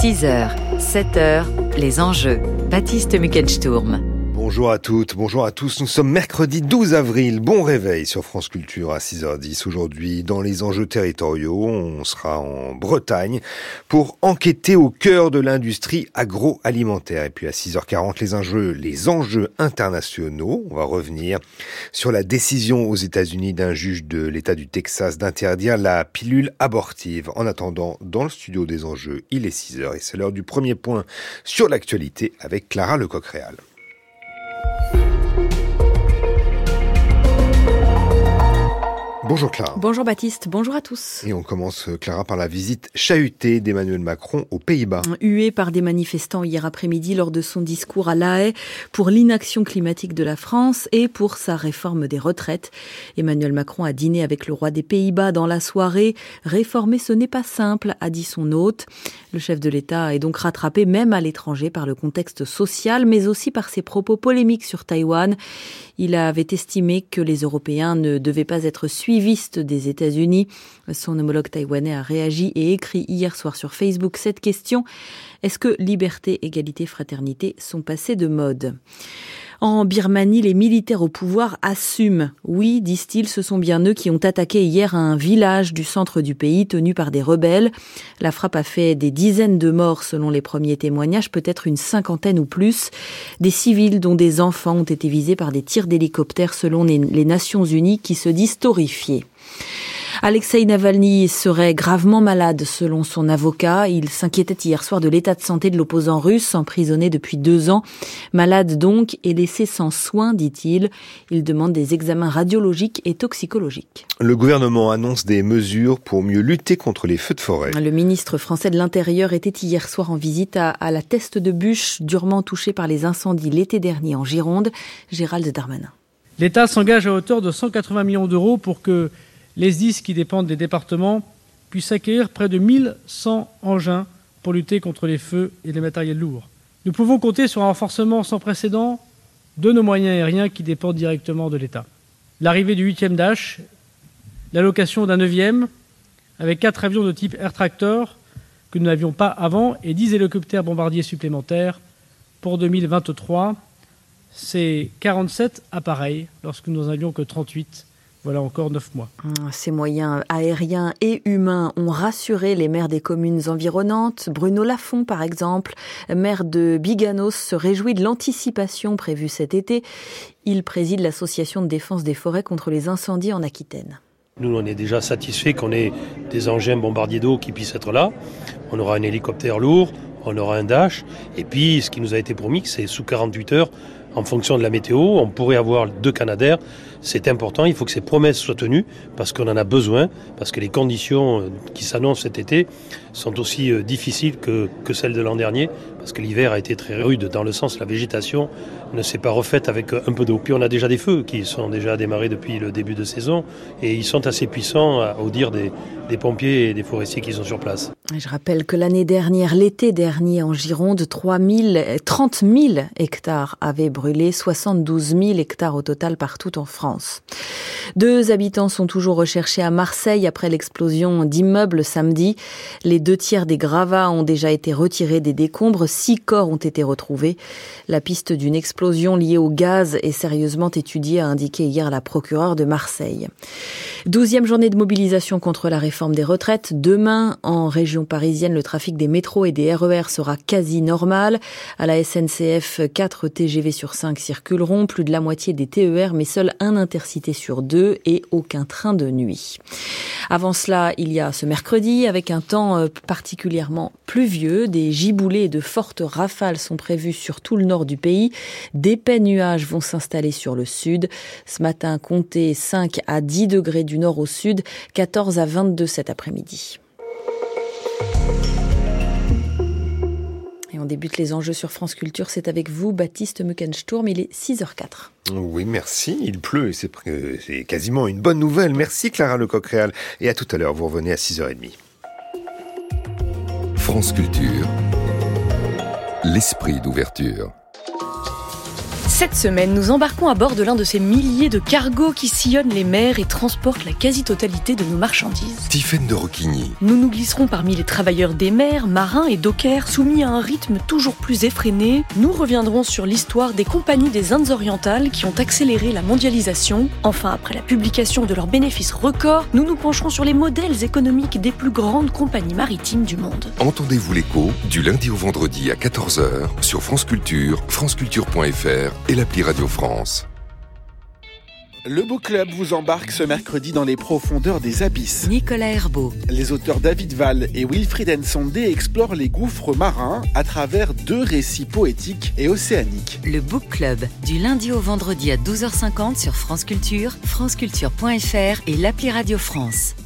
6h, 7h, les enjeux. Baptiste Muckensturm. Bonjour à toutes, bonjour à tous. Nous sommes mercredi 12 avril. Bon réveil sur France Culture à 6h10. Aujourd'hui, dans les enjeux territoriaux, on sera en Bretagne pour enquêter au cœur de l'industrie agroalimentaire. Et puis à 6h40, les enjeux, les enjeux internationaux. On va revenir sur la décision aux États-Unis d'un juge de l'État du Texas d'interdire la pilule abortive. En attendant, dans le studio des enjeux, il est 6h et c'est l'heure du premier point sur l'actualité avec Clara Lecoq-Réal. thank you Bonjour Clara. Bonjour Baptiste, bonjour à tous. Et on commence euh, Clara par la visite chahutée d'Emmanuel Macron aux Pays-Bas. Hué par des manifestants hier après-midi lors de son discours à La Haye pour l'inaction climatique de la France et pour sa réforme des retraites. Emmanuel Macron a dîné avec le roi des Pays-Bas dans la soirée. Réformer ce n'est pas simple, a dit son hôte. Le chef de l'État est donc rattrapé même à l'étranger par le contexte social mais aussi par ses propos polémiques sur Taïwan. Il avait estimé que les Européens ne devaient pas être suivistes des États-Unis. Son homologue taïwanais a réagi et écrit hier soir sur Facebook cette question. Est-ce que liberté, égalité, fraternité sont passées de mode? En Birmanie, les militaires au pouvoir assument. Oui, disent-ils, ce sont bien eux qui ont attaqué hier un village du centre du pays tenu par des rebelles. La frappe a fait des dizaines de morts selon les premiers témoignages, peut-être une cinquantaine ou plus. Des civils dont des enfants ont été visés par des tirs d'hélicoptères selon les Nations Unies qui se disent horrifiés. Alexei Navalny serait gravement malade selon son avocat. Il s'inquiétait hier soir de l'état de santé de l'opposant russe, emprisonné depuis deux ans. Malade donc et laissé sans soins, dit-il. Il demande des examens radiologiques et toxicologiques. Le gouvernement annonce des mesures pour mieux lutter contre les feux de forêt. Le ministre français de l'Intérieur était hier soir en visite à, à la Teste de Bûche, durement touchée par les incendies l'été dernier en Gironde. Gérald Darmanin. L'État s'engage à hauteur de 180 millions d'euros pour que les SDIS qui dépendent des départements puissent accueillir près de 1100 engins pour lutter contre les feux et les matériels lourds. Nous pouvons compter sur un renforcement sans précédent de nos moyens aériens qui dépendent directement de l'État. L'arrivée du 8e Dash, l'allocation d'un 9e, avec quatre avions de type Air Tractor que nous n'avions pas avant et 10 hélicoptères bombardiers supplémentaires pour 2023. C'est 47 appareils lorsque nous n'en avions que 38 voilà encore neuf mois. Ces moyens aériens et humains ont rassuré les maires des communes environnantes. Bruno Lafont, par exemple, maire de Biganos, se réjouit de l'anticipation prévue cet été. Il préside l'association de défense des forêts contre les incendies en Aquitaine. Nous, on est déjà satisfait qu'on ait des engins bombardiers d'eau qui puissent être là. On aura un hélicoptère lourd, on aura un dash. Et puis, ce qui nous a été promis, c'est sous 48 heures, en fonction de la météo, on pourrait avoir deux Canadaires. C'est important, il faut que ces promesses soient tenues parce qu'on en a besoin, parce que les conditions euh, qui s'annoncent cet été sont aussi euh, difficiles que, que celles de l'an dernier, parce que l'hiver a été très rude dans le sens la végétation ne s'est pas refaite avec un peu d'eau. Puis on a déjà des feux qui sont déjà démarrés depuis le début de saison et ils sont assez puissants au dire des, des pompiers et des forestiers qui sont sur place. Je rappelle que l'année dernière, l'été dernier en Gironde, 3 000, 30 000 hectares avaient brûlé, 72 000 hectares au total partout en France. Deux habitants sont toujours recherchés à Marseille après l'explosion d'immeubles samedi. Les deux tiers des gravats ont déjà été retirés des décombres. Six corps ont été retrouvés. La piste d'une explosion liée au gaz est sérieusement étudiée, a indiqué hier la procureure de Marseille. Douzième journée de mobilisation contre la réforme des retraites. Demain, en région parisienne, le trafic des métros et des RER sera quasi normal. À la SNCF, 4 TGV sur 5 circuleront, plus de la moitié des TER, mais seul un intercité sur deux et aucun train de nuit. Avant cela, il y a ce mercredi, avec un temps euh, particulièrement pluvieux, des giboulées de fortes rafales sont prévues sur tout le nord du pays. D'épais nuages vont s'installer sur le sud. Ce matin, comptez 5 à 10 degrés du nord au sud, 14 à 22 cet après-midi. Et on débute les enjeux sur France Culture. C'est avec vous, Baptiste Muckensturm. Il est 6h04. Oui, merci. Il pleut et c'est quasiment une bonne nouvelle. Merci Clara Lecoq-Réal. Et à tout à l'heure, vous revenez à 6h30. France Culture. L'esprit d'ouverture. Cette semaine, nous embarquons à bord de l'un de ces milliers de cargos qui sillonnent les mers et transportent la quasi-totalité de nos marchandises. Tiffaine de Roquigny. Nous nous glisserons parmi les travailleurs des mers, marins et dockers soumis à un rythme toujours plus effréné. Nous reviendrons sur l'histoire des compagnies des Indes orientales qui ont accéléré la mondialisation. Enfin, après la publication de leurs bénéfices records, nous nous pencherons sur les modèles économiques des plus grandes compagnies maritimes du monde. Entendez-vous l'écho du lundi au vendredi à 14h sur France Culture, franceculture.fr et l'appli Radio France. Le Beau Club vous embarque ce mercredi dans les profondeurs des abysses. Nicolas Herbeau. Les auteurs David Val et Wilfried Nsondé explorent les gouffres marins à travers deux récits poétiques et océaniques. Le Book Club, du lundi au vendredi à 12h50 sur France Culture, franceculture.fr et l'appli Radio France.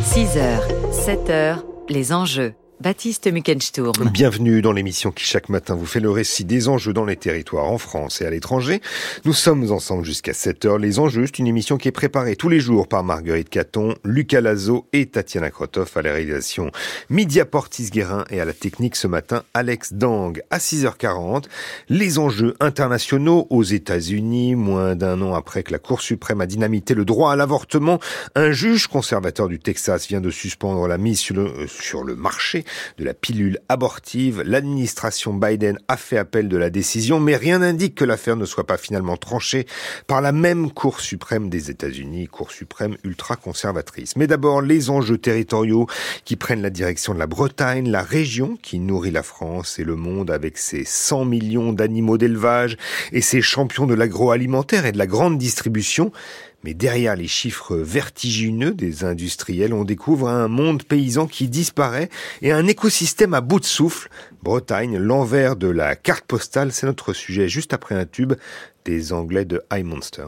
« 6h, 7h, les enjeux. Baptiste Muckensturm. Bienvenue dans l'émission qui chaque matin vous fait le récit des enjeux dans les territoires en France et à l'étranger. Nous sommes ensemble jusqu'à 7 heures. Les enjeux, c'est une émission qui est préparée tous les jours par Marguerite Caton, Lucas Lazo et Tatiana Krotov à la réalisation Midia Portis-Guérin et à la technique ce matin Alex Dang. À 6h40, les enjeux internationaux aux États-Unis, moins d'un an après que la Cour suprême a dynamité le droit à l'avortement, un juge conservateur du Texas vient de suspendre la mise sur le, euh, sur le marché de la pilule abortive. L'administration Biden a fait appel de la décision, mais rien n'indique que l'affaire ne soit pas finalement tranchée par la même Cour suprême des États-Unis, Cour suprême ultra-conservatrice. Mais d'abord, les enjeux territoriaux qui prennent la direction de la Bretagne, la région qui nourrit la France et le monde avec ses 100 millions d'animaux d'élevage et ses champions de l'agroalimentaire et de la grande distribution. Mais derrière les chiffres vertigineux des industriels, on découvre un monde paysan qui disparaît et un écosystème à bout de souffle. Bretagne, l'envers de la carte postale, c'est notre sujet juste après un tube des Anglais de High Monster.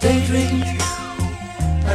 Daydream,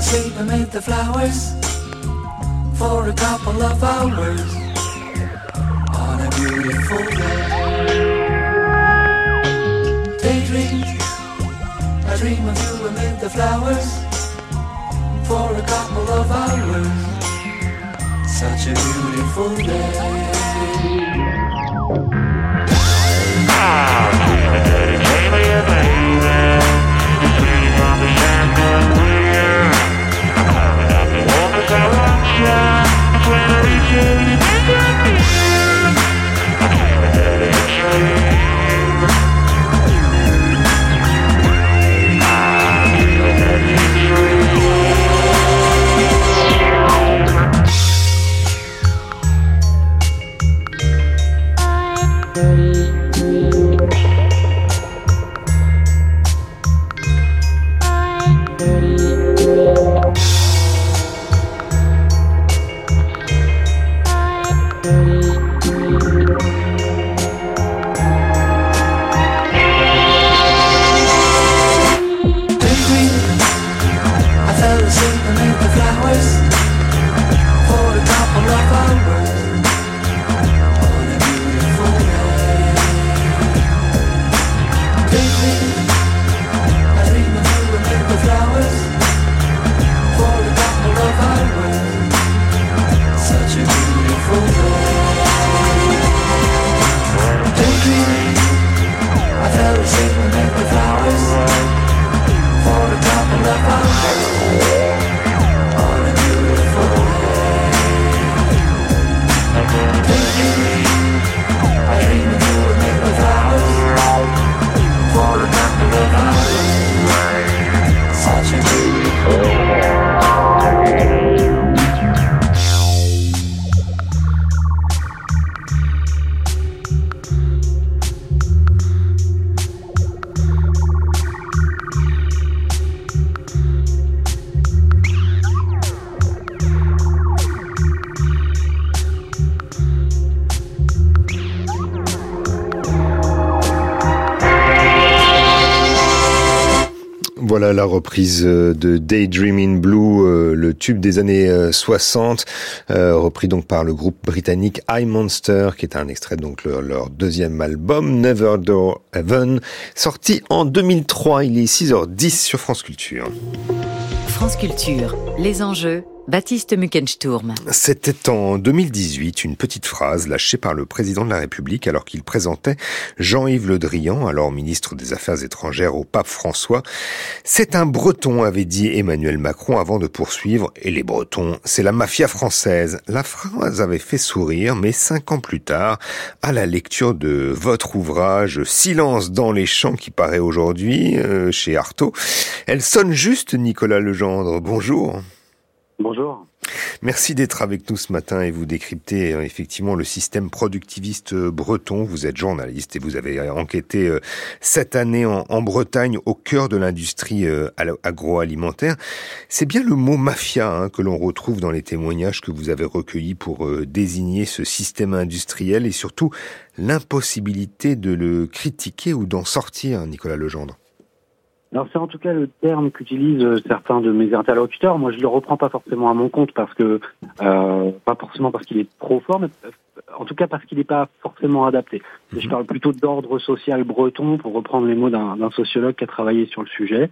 asleep amid the flowers for a couple of hours on a beautiful day. Daydream, I dream of you amid the flowers for a couple of hours. Such a beautiful day. Daydream, la reprise euh, de Daydreaming Blue, euh, le tube des années 60, euh, repris donc par le groupe britannique I Monster, qui est un extrait donc leur, leur deuxième album, Never Door Heaven, sorti en 2003. Il est 6h10 sur France Culture. France Culture, les enjeux Baptiste Muckensturm. C'était en 2018 une petite phrase lâchée par le président de la République alors qu'il présentait Jean-Yves Le Drian, alors ministre des Affaires étrangères au pape François. C'est un breton, avait dit Emmanuel Macron avant de poursuivre. Et les bretons, c'est la mafia française. La phrase avait fait sourire, mais cinq ans plus tard, à la lecture de votre ouvrage Silence dans les champs qui paraît aujourd'hui euh, chez Artaud, elle sonne juste, Nicolas Legendre. Bonjour. Bonjour. Merci d'être avec nous ce matin et vous décryptez euh, effectivement le système productiviste euh, breton. Vous êtes journaliste et vous avez euh, enquêté cette année en, Bretagne au cœur de l'industrie agroalimentaire. C'est bien le mot mafia hein, que l'on retrouve dans les témoignages que vous avez recueillis pour désigner ce système industriel et surtout l'impossibilité de le critiquer ou d'en sortir, Nicolas Legendre. Alors c'est en tout cas le terme qu'utilisent euh, certains de mes interlocuteurs. Moi, je le reprends pas forcément à mon compte parce que euh, pas forcément parce qu'il est trop fort, mais euh, en tout cas parce qu'il n'est pas forcément adapté. Je mhm. parle plutôt d'ordre social breton pour reprendre les mots d'un sociologue qui a travaillé sur le sujet.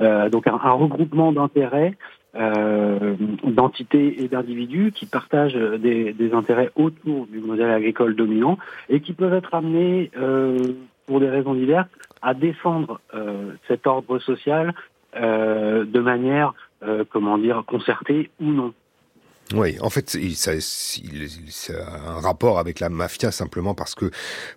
Euh, donc un, un regroupement d'intérêts, euh, d'entités et d'individus qui partagent des, des, intérêts autour du modèle agricole dominant et qui peuvent être amenés pour des raisons diverses à défendre euh, cet ordre social euh, de manière, euh, comment dire, concertée ou non. Oui, en fait, c'est un rapport avec la mafia simplement parce que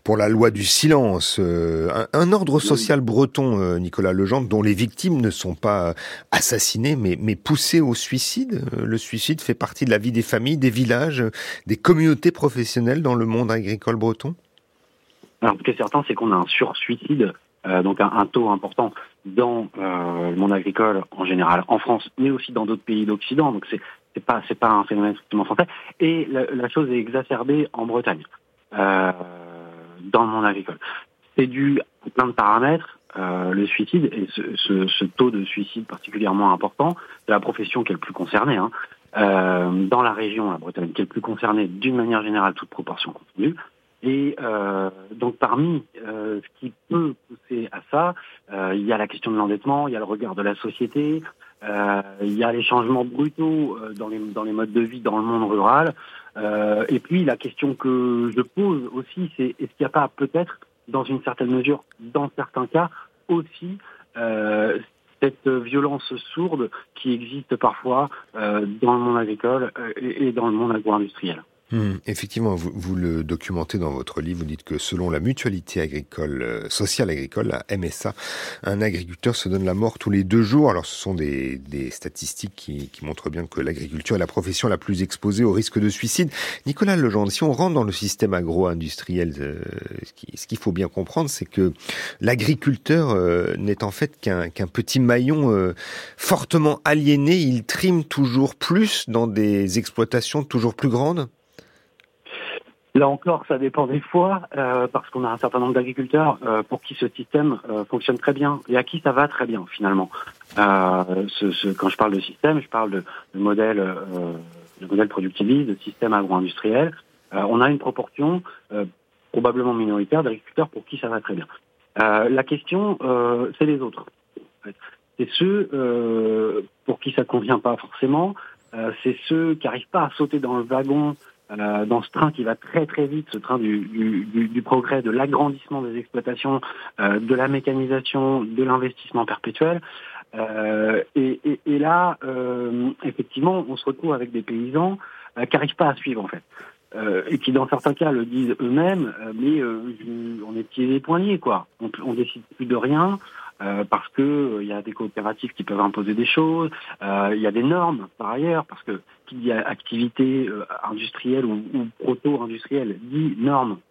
pour la loi du silence, un, ordre social breton, Nicolas Legendre, dont les victimes ne sont pas assassinées mais, mais poussées au suicide. Le suicide fait partie de la vie des familles, des villages, des communautés professionnelles dans le monde agricole breton? Alors, ce qui est certain, c'est qu'on a un sursuicide euh, donc un, taux important dans euh, le monde agricole en général en France, mais aussi dans d'autres pays d'Occident. Donc c'est c'est pas c'est pas un phénomène strictement français. Et la, chose est exacerbée en Bretagne, euh, dans le monde agricole. C'est dû à plein de paramètres. Euh, le suicide et ce, ce, ce, taux de suicide particulièrement important de la profession qui est le plus concernée, hein, euh, dans la région, la Bretagne, qui est le plus concernée d'une manière générale, toute proportion confondue, et euh, donc parmi euh, ce qui peut pousser à ça, euh, il y a la question de l'endettement, il y a le regard de la société, euh, il y a les changements brutaux euh, dans les, dans les modes de vie dans le monde rural. Euh, et puis la question que je pose aussi, c'est est-ce qu'il n'y a pas peut-être, dans une certaine mesure, dans certains cas, aussi cette violence sourde qui existe parfois dans le monde agricole et, et dans le monde agro-industriel? Hmm, effectivement, vous, le documentez dans votre livre, vous dites que selon la mutualité agricole, euh, sociale agricole, la MSA, un agriculteur se donne la mort tous les deux jours. Alors ce sont des, statistiques qui, montrent bien que l'agriculture est la profession la plus exposée au risque de suicide. Nicolas Legendre, si on rentre dans le système agro-industriel, euh, ce qu'il faut bien comprendre, c'est que l'agriculteur euh, n'est en fait qu'un petit maillon fortement aliéné. Il trime toujours plus dans des exploitations toujours plus grandes Là encore, ça dépend des fois, euh, parce qu'on a un certain nombre d'agriculteurs euh, pour qui ce système euh, fonctionne très bien et à qui ça va très bien finalement. Euh, ce, ce, quand je parle de système, je parle de, de modèle, de modèle productiviste, de système agro-industriel. on a une proportion probablement minoritaire d'agriculteurs pour qui ça va très bien. la question, c'est les autres. C'est ceux pour qui ça convient pas forcément. c'est ceux qui n'arrivent pas à sauter dans le wagon euh, dans ce train qui va très très vite, ce train du, du, du progrès, de l'agrandissement des exploitations, euh, de la mécanisation, de l'investissement perpétuel. Euh, et, et, et, là, euh, effectivement, on se retrouve avec des paysans euh, qui n'arrivent pas à suivre en fait. et qui dans certains cas le disent eux-mêmes, mais on est pieds et poignets quoi. On, on décide plus de rien, euh, parce que il euh, y a des coopératives qui peuvent imposer des choses, euh, il y a des normes par ailleurs, parce que qui dit activité industrielle ou, ou proto-industrielle dit normes. euh,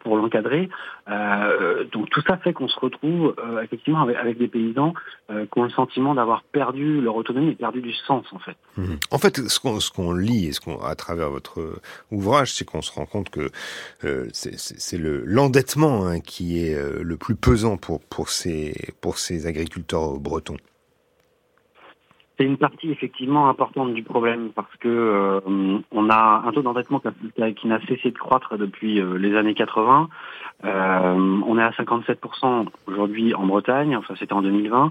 pour l'encadrer. Euh, donc tout ça fait qu'on se retrouve euh, effectivement avec, avec, des paysans euh, qui ont le sentiment d'avoir perdu leur autonomie et perdu du sens en fait. Mmh. En fait, ce qu'on qu'on lit et ce qu'on à travers votre ouvrage, c'est qu'on se rend compte que euh, c'est le l'endettement hein, qui est le plus pesant pour pour ces pour ces agriculteurs bretons. C'est une partie effectivement importante du problème parce que euh, on a un taux d'endettement qui n'a cessé de croître depuis euh, les années 80. Euh, on est à 57% aujourd'hui en Bretagne, enfin c'était en 2020.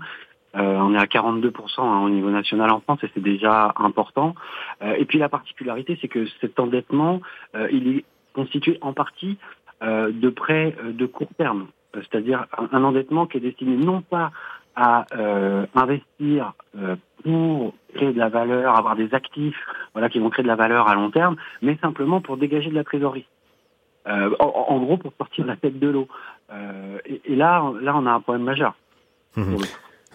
on est à 42% hein, au niveau national en France et c'est déjà important. et puis la particularité, c'est que cet endettement, il est constitué en partie de prêts de court terme, c'est-à-dire un endettement qui est destiné non pas à euh, investir euh, pour créer de la valeur, avoir des actifs voilà, qui vont créer de la valeur à long terme, mais simplement pour dégager de la trésorerie. Euh, en, gros, pour sortir la tête de l'eau. Et, et, là, là, on a un problème majeur. Mmh.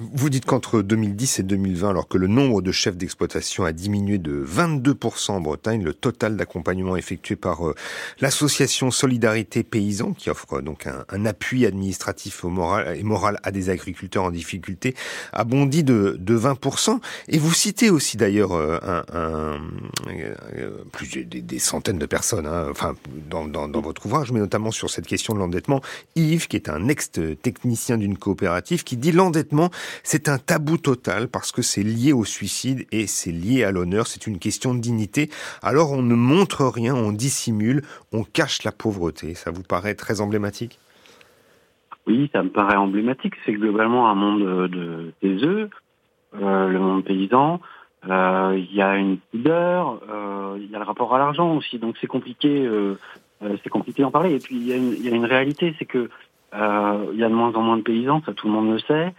Vous dites qu'entre 2010 et 2020, alors que le nombre de chefs d'exploitation a diminué de 22% en Bretagne, le total d'accompagnement effectué par euh, l'association Solidarité Paysan, qui offre euh, donc un, appui administratif moral, et moral à des agriculteurs en difficulté, a bondi de, de 20%. Et vous citez aussi d'ailleurs euh, un, un, plus des, centaines de personnes, hein, enfin dans, dans, dans, votre ouvrage, mais notamment sur cette question de l'endettement. Yves, qui est un ex-technicien d'une coopérative, qui dit l'endettement c'est un tabou total parce que c'est lié au suicide et c'est lié à l'honneur, c'est une question de dignité. Alors on ne montre rien, on dissimule, on cache la pauvreté. Ça vous paraît très emblématique? Oui, ça me paraît emblématique. C'est globalement un monde de, des œufs, euh, le monde paysan. Euh, il y a une pudeur, euh, il y a le rapport à l'argent aussi, donc c'est compliqué, c'est compliqué d'en parler. Et puis il y a une réalité, c'est que il y a de moins en moins de paysans, ça tout le monde le sait.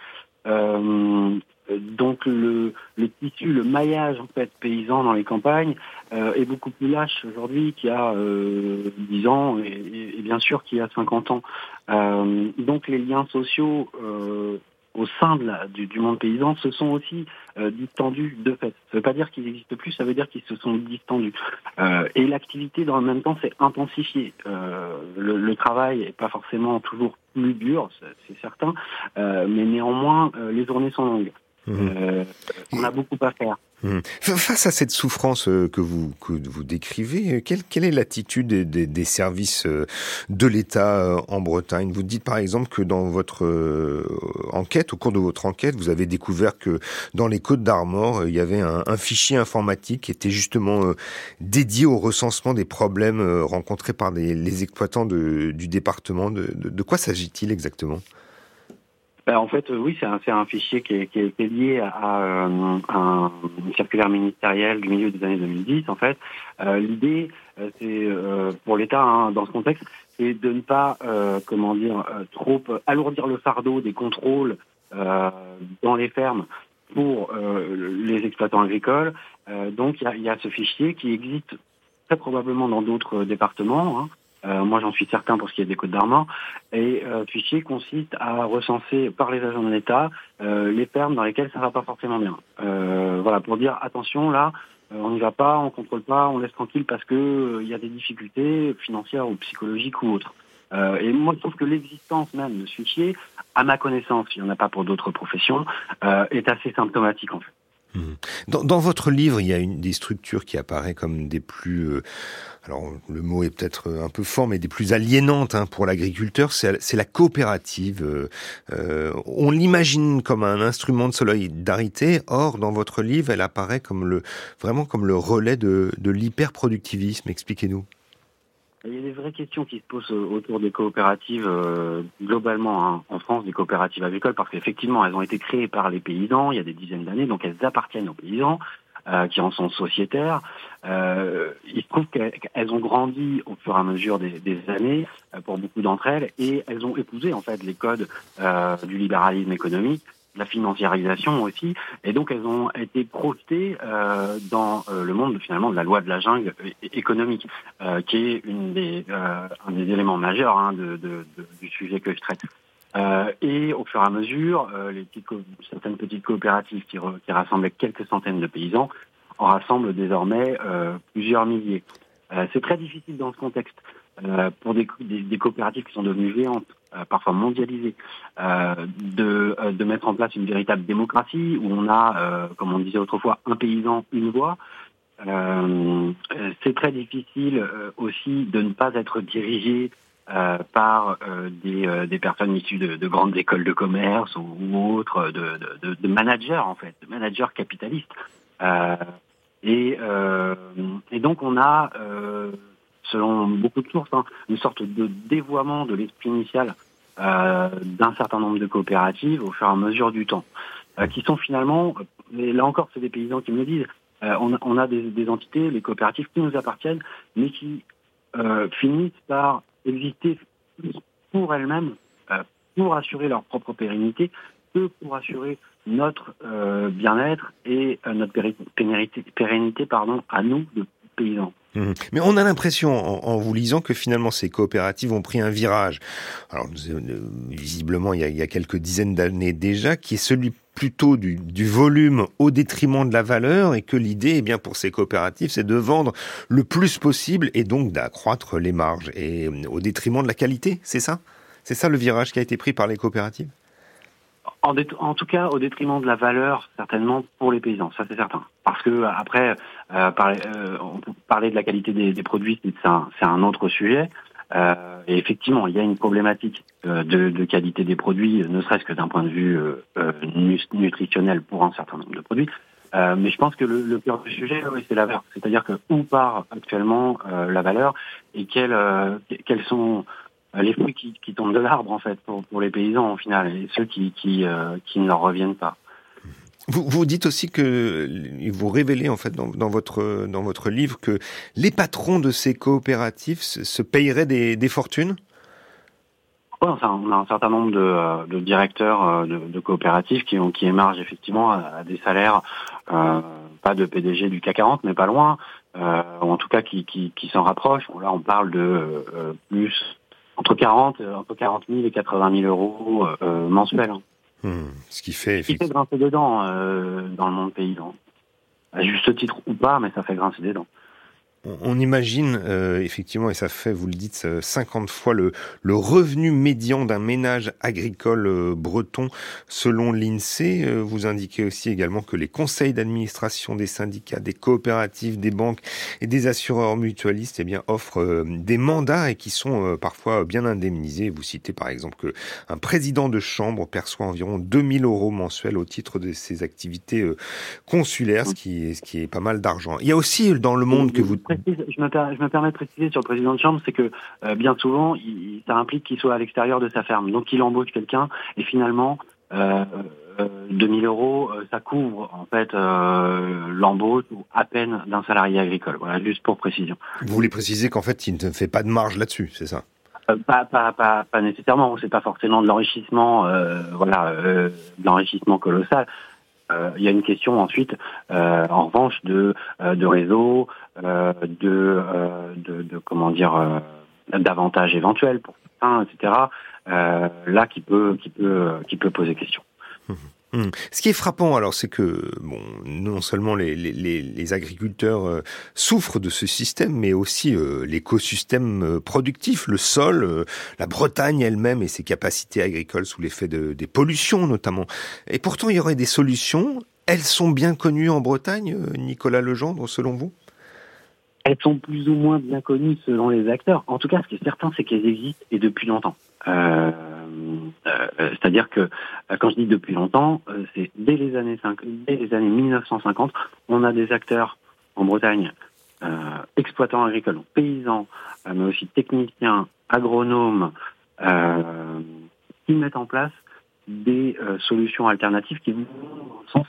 Euh, donc le, le, tissu, le maillage en fait paysan dans les campagnes euh, est beaucoup plus lâche aujourd'hui qu'il y a euh, 10 ans et, et, bien sûr qu'il y a 50 ans. Euh, donc les liens sociaux euh, au sein de la, du, du, monde paysan se sont aussi euh, distendus de fait. Ça ne veut pas dire qu'ils n'existent plus, ça veut dire qu'ils se sont distendus. Euh, et l'activité dans le même temps s'est intensifiée. Euh, le, le, travail n'est pas forcément toujours plus dur, c'est certain, euh, mais néanmoins euh, les journées sont longues. Mmh. on a beaucoup à faire. Mmh. Face à cette souffrance euh, que vous, que vous décrivez, euh, quelle, quelle est l'attitude des, des, des, services euh, de l'État en Bretagne? Vous dites par exemple que dans votre enquête, au cours de votre enquête, vous avez découvert que dans les Côtes d'Armor, il y avait un, un, fichier informatique qui était justement dédié au recensement des problèmes rencontrés par les, les exploitants de, du département. De, de, de quoi s'agit-il exactement? Ben, en fait, oui, c'est un, un, fichier qui est, qui est, lié à, à, euh, un circulaire ministériel du milieu des années 2010. En fait, euh, l'idée, euh, c'est euh, pour l'État hein, dans ce contexte, c'est de ne pas, euh, comment dire, trop alourdir le fardeau des contrôles dans les fermes pour les exploitants agricoles. donc, il y a, y a, ce fichier qui existe très probablement dans d'autres départements. Hein, euh, moi, j'en suis certain pour ce qui est des Côtes d'Armor. Et euh, fichier consiste à recenser par les agents de l'État euh, les fermes dans lesquelles ça va pas forcément bien. Euh, voilà, pour dire attention, là, euh, on n'y va pas, on contrôle pas, on laisse tranquille parce que il y a des difficultés financières ou psychologiques ou autres. et moi, je trouve que l'existence même de ce fichier, à ma connaissance, il n'y en a pas pour d'autres professions, est assez symptomatique en fait. Mmh. Dans, dans, votre livre, il y a une des structures qui apparaît comme des plus, euh, alors le mot est peut-être un peu fort, mais des plus aliénantes hein, pour l'agriculteur, c'est la coopérative. Euh, euh, on l'imagine comme un instrument de solidarité, or dans votre livre, elle apparaît comme le vraiment comme le relais de, de l'hyperproductivisme. Expliquez-nous. Il y a des vraies questions qui se posent autour des coopératives euh, globalement hein, en France, des coopératives agricoles, parce qu'effectivement, elles ont été créées par les paysans il y a des dizaines d'années, donc elles appartiennent aux paysans. Euh, qui en sont sociétaires. Euh, il se trouve qu'elles ont grandi au fur et à mesure des, des années euh, pour beaucoup d'entre elles et elles ont épousé en fait les codes euh, du libéralisme économique la financiarisation aussi, et donc elles ont été projetées euh, dans euh, le monde finalement de la loi de la jungle économique, euh, qui est une des, euh, un des éléments majeurs hein, de, de, de, du sujet que je traite. Euh, et au fur et à mesure, les petites certaines petites coopératives qui, rassemblaient quelques centaines de paysans en rassemblent désormais plusieurs milliers. C'est très difficile dans ce contexte pour des, des, coopératives qui sont devenues géantes euh, parfois mondialisée, euh, de, euh, de mettre en place une véritable démocratie où on a, comme on disait autrefois, un paysan, une voix. c'est très difficile aussi de ne pas être dirigé euh, par euh, des, euh, des, personnes issues de, de, grandes écoles de commerce ou, ou autres, de, de, de, managers en fait, de managers capitalistes. Et, et, donc on a, selon beaucoup de sources, hein, une sorte de dévoiement de l'esprit initial d'un certain nombre de coopératives au fur et à mesure du temps, qui sont finalement, là encore c'est des paysans qui me le disent, on a, on, a, des, des entités, les coopératives qui nous appartiennent, mais qui finissent par exister pour elles-mêmes, euh, pour assurer leur propre pérennité, que pour assurer notre euh, bien-être et euh, notre pérennité, pérennité pardon, à nous, de paysans. Mmh. Mais on a l'impression, en, vous lisant, que finalement ces coopératives ont pris un virage. Alors, visiblement, il y a, quelques dizaines d'années déjà, qui est celui plutôt du, du, volume au détriment de la valeur et que l'idée, eh bien, pour ces coopératives, c'est de vendre le plus possible et donc d'accroître les marges et euh, au détriment de la qualité. C'est ça? C'est ça le virage qui a été pris par les coopératives? En, en, tout cas, au détriment de la valeur, certainement pour les paysans, ça c'est certain. Parce que après, euh, parler, euh, on peut parler de la qualité des, des produits, c'est un, un, autre sujet. Euh, et effectivement, il y a une problématique euh, de, de, qualité des produits, ne serait-ce que d'un point de vue euh, nutritionnel pour un certain nombre de produits. mais je pense que le, le cœur du sujet, oui, c'est la valeur. C'est-à-dire que où part actuellement la valeur et quelles, quels sont les fruits qui, qui tombent de l'arbre en fait pour, pour, les paysans au final et ceux qui, qui, qui ne leur reviennent pas. Vous, vous dites aussi que vous révélez en fait dans, dans, votre dans votre livre que les patrons de ces coopératives se, payeraient des, des fortunes? On a un certain nombre de, euh, de directeurs euh, de, de, coopératives qui ont qui émargent effectivement à, des salaires euh, pas de PDG du CAC 40 mais pas loin, euh, ou en tout cas qui, qui, qui s'en rapprochent. Là, on parle de euh, plus entre 40 entre 40 000 et 80 000 euros mensuels. Hein. Hmm. ce qui fait Ce qui fait grincer des dents euh, dans le monde paysan. À juste titre ou pas, mais ça fait grincer des dents. On imagine euh, effectivement, et ça fait, vous le dites, 50 fois le, le revenu médian d'un ménage agricole euh, breton selon l'INSEE. Euh, vous indiquez aussi également que les conseils d'administration des syndicats, des coopératives, des banques et des assureurs mutualistes eh bien, offrent des mandats et qui sont parfois bien indemnisés. Vous citez par exemple que un président de chambre perçoit environ 2000 euros mensuels au titre de ses activités consulaires, ce qui, est, ce qui est pas mal d'argent. Il y a aussi dans le monde que vous je, me je me permets de préciser sur le président de chambre, c'est que euh, bien souvent, il, ça implique qu'il soit à l'extérieur de sa ferme. Donc il embauche quelqu'un et finalement, euh, euh, 2000 euros, euh, ça couvre en fait euh, l'embauche ou à peine d'un salarié agricole. Voilà, juste pour précision. Vous voulez préciser qu'en fait, il ne fait pas de marge là-dessus, c'est ça? Pas, pas, pas, pas nécessairement, c'est pas forcément de l'enrichissement, voilà, de l'enrichissement colossal. Euh, il y a une question ensuite, euh, en revanche, de, euh, de réseau, de, de, de, comment dire, d'avantages éventuels pour certains, etc. là, qui peut, qui peut, qui peut poser question. Mmh. Hmm. Ce qui est frappant, alors, c'est que bon, non seulement les, les, les agriculteurs euh, souffrent de ce système, mais aussi euh, l'écosystème euh, productif, le sol, la Bretagne elle-même et ses capacités agricoles sous l'effet de, des pollutions notamment. Et pourtant, il y aurait des solutions. Elles sont bien connues en Bretagne, Nicolas Legendre, selon vous? Elles sont plus ou moins bien connues selon les acteurs. En tout cas, ce qui est certain, c'est qu'elles existent et depuis longtemps. Euh, C'est-à-dire que euh, quand je dis depuis longtemps, euh, c'est dès les années 5, dès les années 1950, on a des acteurs en Bretagne, euh, exploitants agricoles, paysans, mais aussi techniciens, agronomes, qui mettent en place des solutions alternatives qui vont dans le sens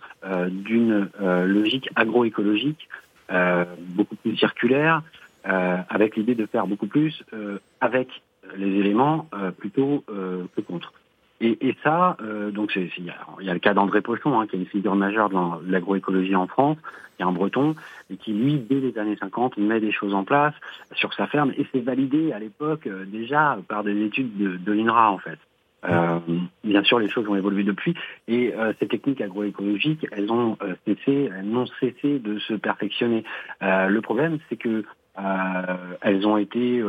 d'une logique agroécologique euh, beaucoup plus circulaire, euh, avec l'idée de faire beaucoup plus euh, avec les éléments plutôt que contre. Et, et ça, donc il y, y a, le cas d'André Pochon, hein, qui est une figure majeure de l'agroécologie en France, qui est un breton, et qui, lui, dès les années 50, met des choses en place sur sa ferme, et c'est validé à l'époque déjà par des études de, de l'INRA, en fait. Euh, bien sûr, les choses ont évolué depuis, et euh, ces techniques agroécologiques, elles ont euh, cessé, elles n'ont cessé de se perfectionner. Euh, le problème, c'est que elles ont été,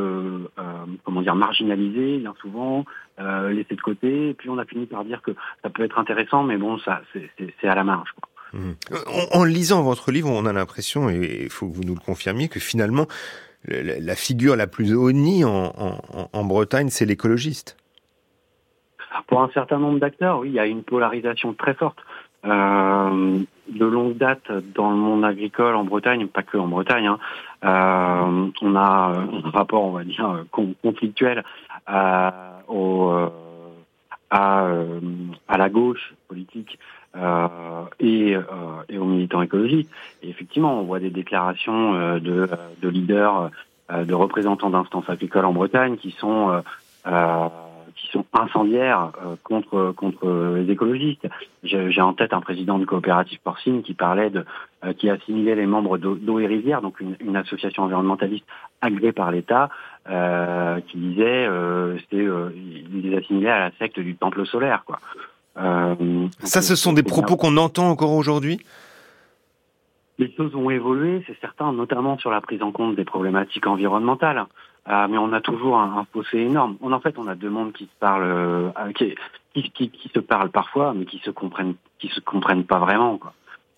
comment dire, marginalisées bien souvent, laissées de côté, et puis on a fini par dire que ça peut être intéressant, mais bon, ça, c'est à la marge. Quoi. Mmh. En, en lisant votre livre, on a l'impression, et il faut que vous nous le confirmiez, que finalement la figure la plus honnie en, en, Bretagne, c'est l'écologiste. Pour un certain nombre d'acteurs, oui, il y a une polarisation très forte. Euh, de longue date dans le monde agricole en Bretagne, pas que en Bretagne, hein, euh, on a un rapport, on va dire, conflictuel euh, au, à, à la gauche politique euh, et, euh, et, aux militants écologiques. Et effectivement, on voit des déclarations euh, de, de leaders, de représentants d'instances agricoles en Bretagne qui sont sont incendiaires contre contre les écologistes. J'ai en tête un président du coopérative porcine qui parlait de qui assimilait les membres d'eau et rivière, donc une, une, association environnementaliste agréée par l'État, qui disait c'était il les assimilait à la secte du temple solaire, quoi. Euh, Ça, ce sont des propos qu'on entend encore aujourd'hui? Les choses ont évolué, c'est certain, notamment sur la prise en compte des problématiques environnementales. Euh, mais on a toujours un, fossé énorme. en fait, on a deux mondes qui se parlent, euh, qui, qui, qui, se parlent parfois, mais qui se comprennent, qui se comprennent pas vraiment, quoi.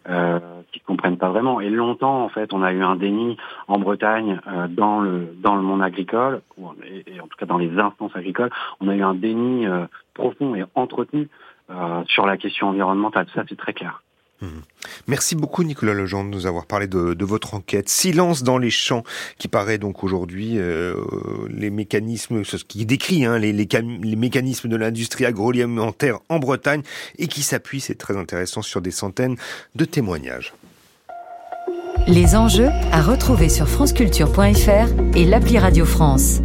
Euh, qui comprennent pas vraiment. Et longtemps, en fait, on a eu un déni en Bretagne euh, dans le dans le monde agricole, et, en tout cas dans les instances agricoles, on a eu un déni profond et entretenu euh, sur la question environnementale. Ça, c'est très clair. Mhm. Merci beaucoup Nicolas Legendre de nous avoir parlé de, votre enquête. Silence dans les champs, qui paraît donc aujourd'hui euh, les mécanismes, ce qui décrit hein, les, les, les, mécanismes de l'industrie agroalimentaire en Bretagne et qui s'appuie, c'est très intéressant, sur des centaines de témoignages. Les enjeux à retrouver sur franceculture.fr et l'appli Radio France.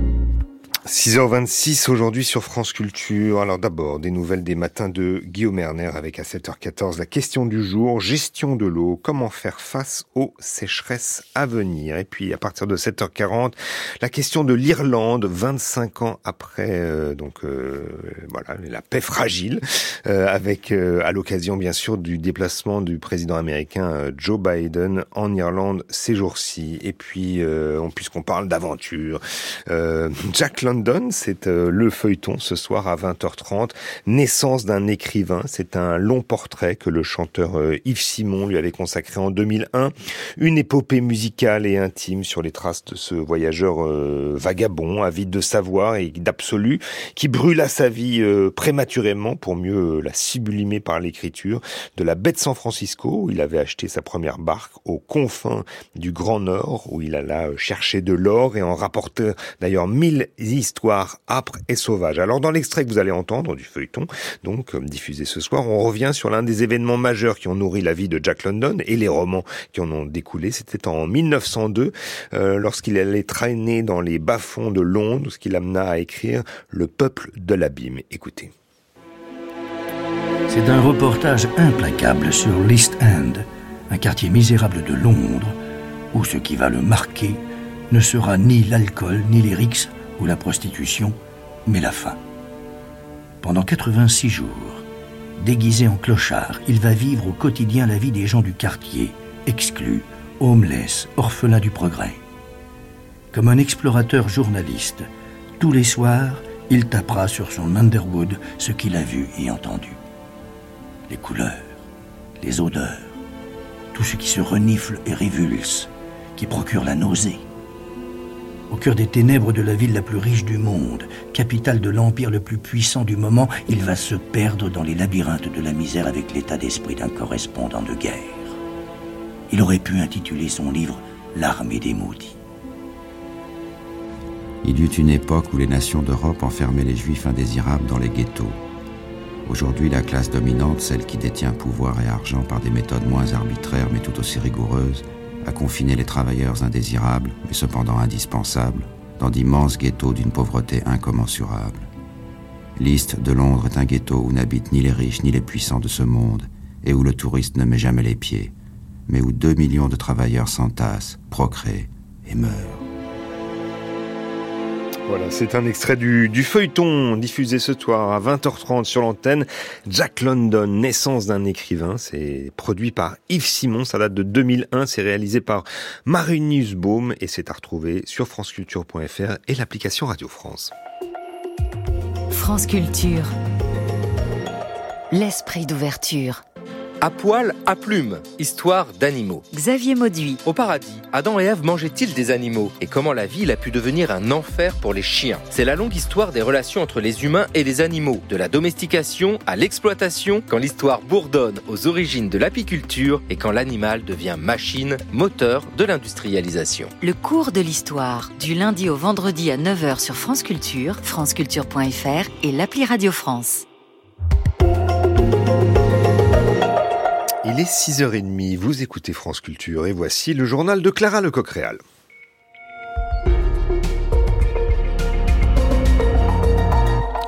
6h26 aujourd'hui sur France Culture. Alors d'abord, des nouvelles des matins de Guillaume Erner avec à 7h14 la question du jour, gestion de l'eau, comment faire face aux sécheresses à venir? Et puis à partir de 7h40, la question de l'Irlande, 25 ans après euh, donc euh, voilà la paix fragile, euh, avec à l'occasion bien sûr du déplacement du président américain Joe Biden en Irlande ces jours-ci. Et puis puisqu'on parle d'aventure, Jack London, c'est euh, le feuilleton ce soir à 20h30. Naissance d'un écrivain, c'est un long portrait que le chanteur euh, Yves Simon lui avait consacré en 2001. Une épopée musicale et intime sur les traces de ce voyageur euh, vagabond, avide de savoir et d'absolu, qui brûla sa vie prématurément pour mieux la sublimer par l'écriture de la baie de San Francisco, où il avait acheté sa première barque aux confins du Grand Nord, où il alla chercher de l'or et en rapporter d'ailleurs mille histoire âpre et sauvage. Alors dans l'extrait que vous allez entendre du feuilleton, donc diffusé ce soir, on revient sur l'un des événements majeurs qui ont nourri la vie de Jack London et les romans qui en ont découlé. C'était en 1902, euh, lorsqu'il allait traîner dans les bas-fonds de Londres, ce qui l'amena à écrire Le peuple de l'abîme. Écoutez. C'est un reportage implacable sur l'East End, un quartier misérable de Londres, où ce qui va le marquer ne sera ni l'alcool ni les rixes, la prostitution, mais la faim. Pendant 86 jours, déguisé en clochard, il va vivre au quotidien la vie des gens du quartier, exclus, homeless, orphelins du progrès. Comme un explorateur journaliste, tous les soirs, il tapera sur son Underwood ce qu'il a vu et entendu. Les couleurs, les odeurs, tout ce qui se renifle et révulse, qui procure la nausée au cœur des ténèbres de la ville la plus riche du monde, capitale de l'empire le plus puissant du moment, il va se perdre dans les labyrinthes de la misère avec l'état d'esprit d'un correspondant de guerre. Il aurait pu intituler son livre L'armée des maudits. Il y eut une époque où les nations d'Europe enfermaient les juifs indésirables dans les ghettos. Aujourd'hui, la classe dominante, celle qui détient pouvoir et argent par des méthodes moins arbitraires mais tout aussi rigoureuses, à confiner les travailleurs indésirables, mais cependant indispensables, dans d'immenses ghettos d'une pauvreté incommensurable. L'East de Londres est un ghetto où n'habitent ni les riches ni les puissants de ce monde, et où le touriste ne met jamais les pieds, mais où deux millions de travailleurs s'entassent, procréent et meurent. Voilà, c'est un extrait du, feuilleton diffusé ce soir à 20h30 sur l'antenne. Jack London, naissance d'un écrivain. C'est produit par Yves Simon. Ça date de 2001. C'est réalisé par Marinus Baum et c'est à retrouver sur franceculture.fr et l'application Radio France. France Culture. L'esprit d'ouverture. À poil, à plume, histoire d'animaux. Xavier Mauduit. Au paradis, Adam et Ève mangeaient-ils des animaux? Et comment la ville a pu devenir un enfer pour les chiens? C'est la longue histoire des relations entre les humains et les animaux, de la domestication à l'exploitation, quand l'histoire bourdonne aux origines de l'apiculture et quand l'animal devient machine, moteur de l'industrialisation. Le cours de l'histoire, du lundi au vendredi à 9h sur France Culture, franceculture.fr et l'appli Radio France. Il est 6h30, vous écoutez France Culture et voici le journal de Clara Lecoq-Réal.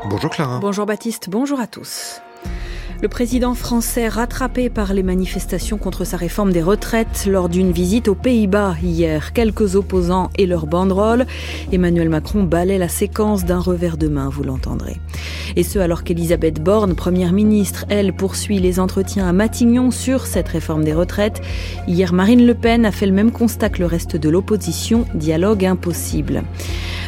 Bonjour Clara. Bonjour Baptiste, bonjour à tous. Le président français rattrapé par les manifestations contre sa réforme des retraites lors d'une visite aux Pays-Bas hier. Quelques opposants et leurs banderoles. Emmanuel Macron balaie la séquence d'un revers de main, vous l'entendrez. Et ce alors qu'Elisabeth Borne, première ministre, elle poursuit les entretiens à Matignon sur cette réforme des retraites. Hier, Marine Le Pen a fait le même constat que le reste de l'opposition. Dialogue impossible.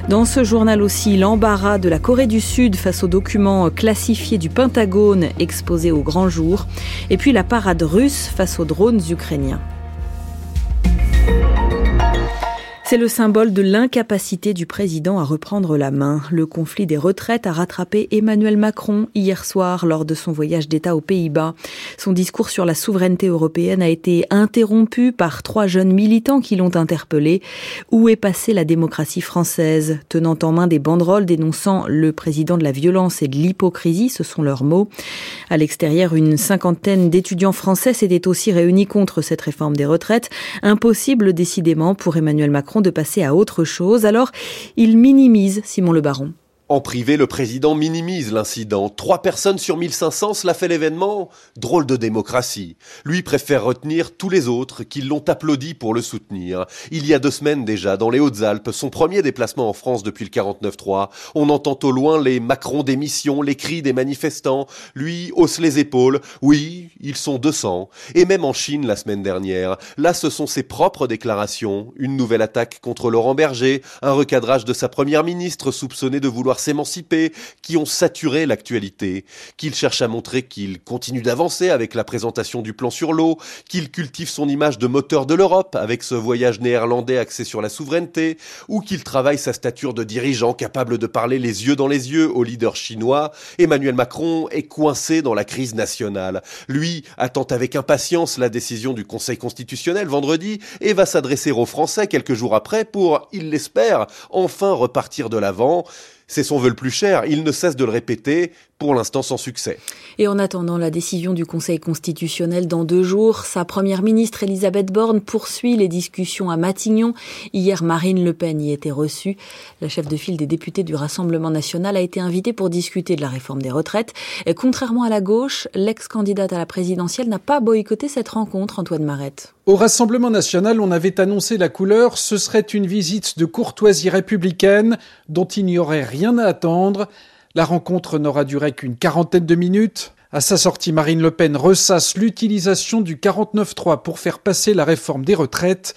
Dans ce journal aussi, l'embarras de la Corée du Sud face aux documents classifiés du Pentagone exposés au grand jour, et puis la parade russe face aux drones ukrainiens. C'est le symbole de l'incapacité du président à reprendre la main. Le conflit des retraites a rattrapé Emmanuel Macron hier soir lors de son voyage d'État aux Pays-Bas. Son discours sur la souveraineté européenne a été interrompu par trois jeunes militants qui l'ont interpellé. Où est passée la démocratie française? Tenant en main des banderoles dénonçant le président de la violence et de l'hypocrisie, ce sont leurs mots. À l'extérieur, une cinquantaine d'étudiants français s'étaient aussi réunis contre cette réforme des retraites. Impossible décidément pour Emmanuel Macron de passer à autre chose, alors il minimise Simon Le Baron. En privé, le président minimise l'incident. Trois personnes sur 1500, cela fait l'événement Drôle de démocratie. Lui préfère retenir tous les autres qui l'ont applaudi pour le soutenir. Il y a deux semaines déjà, dans les Hautes-Alpes, son premier déplacement en France depuis le 49-3, on entend au loin les Macron d'émission, les cris des manifestants. Lui hausse les épaules. Oui, ils sont 200. Et même en Chine la semaine dernière. Là, ce sont ses propres déclarations. Une nouvelle attaque contre Laurent Berger, un recadrage de sa première ministre soupçonnée de vouloir s'émanciper, qui ont saturé l'actualité, qu'il cherche à montrer qu'il continue d'avancer avec la présentation du plan sur l'eau, qu'il cultive son image de moteur de l'Europe avec ce voyage néerlandais axé sur la souveraineté, ou qu'il travaille sa stature de dirigeant capable de parler les yeux dans les yeux au leader chinois, Emmanuel Macron est coincé dans la crise nationale. Lui attend avec impatience la décision du Conseil constitutionnel vendredi et va s'adresser aux Français quelques jours après pour, il l'espère, enfin repartir de l'avant. C'est son vœu le plus cher, il ne cesse de le répéter, pour l'instant sans succès. Et en attendant la décision du Conseil constitutionnel dans deux jours, sa première ministre Elisabeth Borne poursuit les discussions à Matignon. Hier, Marine Le Pen y était reçue. La chef de file des députés du Rassemblement national a été invitée pour discuter de la réforme des retraites. Et contrairement à la gauche, l'ex-candidate à la présidentielle n'a pas boycotté cette rencontre, Antoine Marette. Au Rassemblement national, on avait annoncé la couleur. Ce serait une visite de courtoisie républicaine dont il n'y aurait rien à attendre. La rencontre n'aura duré qu'une quarantaine de minutes. À sa sortie, Marine Le Pen ressasse l'utilisation du 49-3 pour faire passer la réforme des retraites.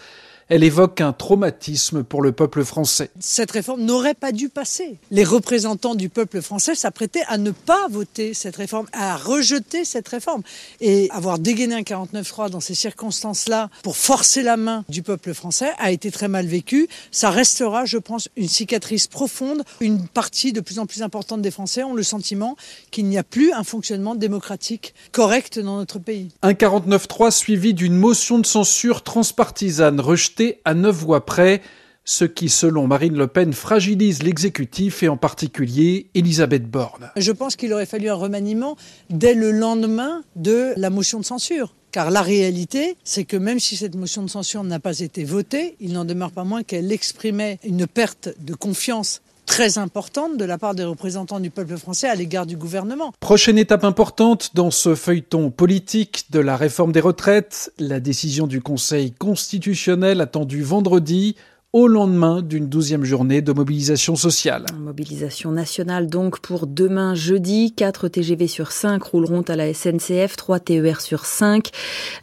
Elle évoque un traumatisme pour le peuple français. Cette réforme n'aurait pas dû passer. Les représentants du peuple français s'apprêtaient à ne pas voter cette réforme, à rejeter cette réforme. Et avoir dégainé un 49-3 dans ces circonstances-là pour forcer la main du peuple français a été très mal vécu. Ça restera, je pense, une cicatrice profonde. Une partie de plus en plus importante des Français ont le sentiment qu'il n'y a plus un fonctionnement démocratique correct dans notre pays. Un 49-3 suivi d'une motion de censure transpartisane rejetée à neuf voix près, ce qui, selon Marine Le Pen, fragilise l'exécutif et en particulier Elisabeth Borne. Je pense qu'il aurait fallu un remaniement dès le lendemain de la motion de censure. Car la réalité, c'est que même si cette motion de censure n'a pas été votée, il n'en demeure pas moins qu'elle exprimait une perte de confiance très importante de la part des représentants du peuple français à l'égard du gouvernement. Prochaine étape importante dans ce feuilleton politique de la réforme des retraites, la décision du Conseil constitutionnel attendue vendredi au lendemain d'une douzième journée de mobilisation sociale. Mobilisation nationale donc pour demain jeudi. 4 TGV sur 5 rouleront à la SNCF, 3 TER sur 5.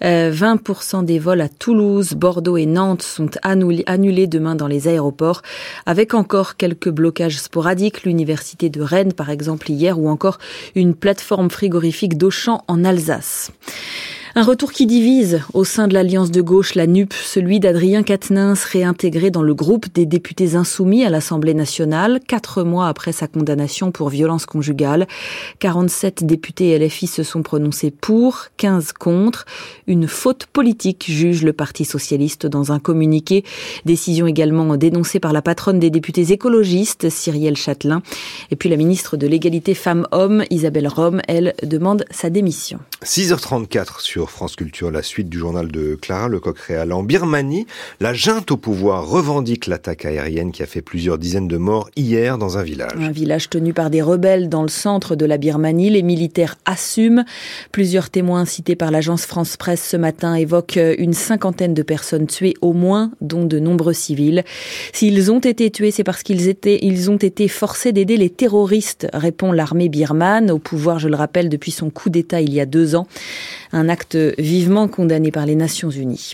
20% des vols à Toulouse, Bordeaux et Nantes sont annulés demain dans les aéroports, avec encore quelques blocages sporadiques. L'université de Rennes, par exemple, hier, ou encore une plateforme frigorifique d'Auchan en Alsace. Un retour qui divise au sein de l'alliance de gauche, la NUP, celui d'Adrien Quatennens, réintégré dans le groupe des députés insoumis à l'Assemblée nationale, quatre mois après sa condamnation pour violence conjugale. 47 députés LFI se sont prononcés pour, 15 contre. Une faute politique, juge le Parti socialiste dans un communiqué. Décision également dénoncée par la patronne des députés écologistes, Cyrielle Châtelain. Et puis la ministre de l'égalité femmes-hommes, Isabelle Rome, elle demande sa démission. 6h34 sur France Culture, la suite du journal de Clara Lecoq-Réal. En Birmanie, la junte au pouvoir revendique l'attaque aérienne qui a fait plusieurs dizaines de morts hier dans un village. Un village tenu par des rebelles dans le centre de la Birmanie. Les militaires assument. Plusieurs témoins cités par l'agence France Presse ce matin évoquent une cinquantaine de personnes tuées au moins, dont de nombreux civils. S'ils ont été tués, c'est parce qu'ils étaient, ils ont été forcés d'aider les terroristes, répond l'armée birmane, au pouvoir, je le rappelle, depuis son coup d'État il y a deux ans. Un acte vivement condamné par les Nations Unies.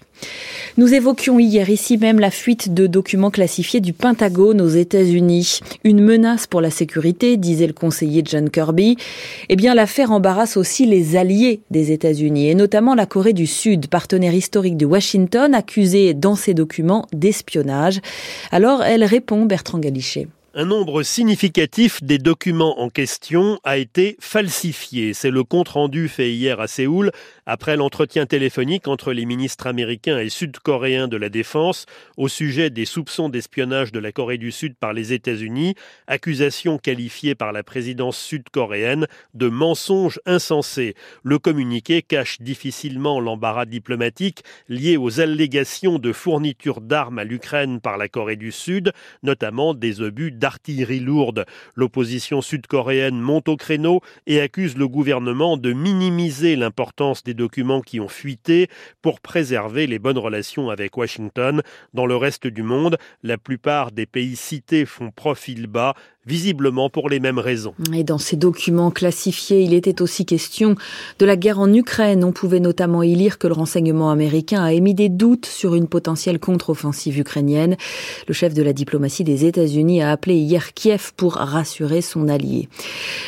Nous évoquions hier ici même la fuite de documents classifiés du Pentagone aux États-Unis. Une menace pour la sécurité, disait le conseiller John Kirby. Eh bien, l'affaire embarrasse aussi les alliés des États-Unis, et notamment la Corée du Sud, partenaire historique de Washington, accusée dans ces documents d'espionnage. Alors, elle répond, Bertrand Galichet. Un nombre significatif des documents en question a été falsifié. C'est le compte rendu fait hier à Séoul après l'entretien téléphonique entre les ministres américains et sud-coréens de la Défense au sujet des soupçons d'espionnage de la Corée du Sud par les États-Unis, accusation qualifiée par la présidence sud-coréenne de mensonge insensé. Le communiqué cache difficilement l'embarras diplomatique lié aux allégations de fourniture d'armes à l'Ukraine par la Corée du Sud, notamment des obus d'artillerie lourde. L'opposition sud-coréenne monte au créneau et accuse le gouvernement de minimiser l'importance des documents qui ont fuité pour préserver les bonnes relations avec Washington. Dans le reste du monde, la plupart des pays cités font profil bas visiblement pour les mêmes raisons. Et dans ces documents classifiés, il était aussi question de la guerre en Ukraine. On pouvait notamment y lire que le renseignement américain a émis des doutes sur une potentielle contre-offensive ukrainienne. Le chef de la diplomatie des États-Unis a appelé hier Kiev pour rassurer son allié.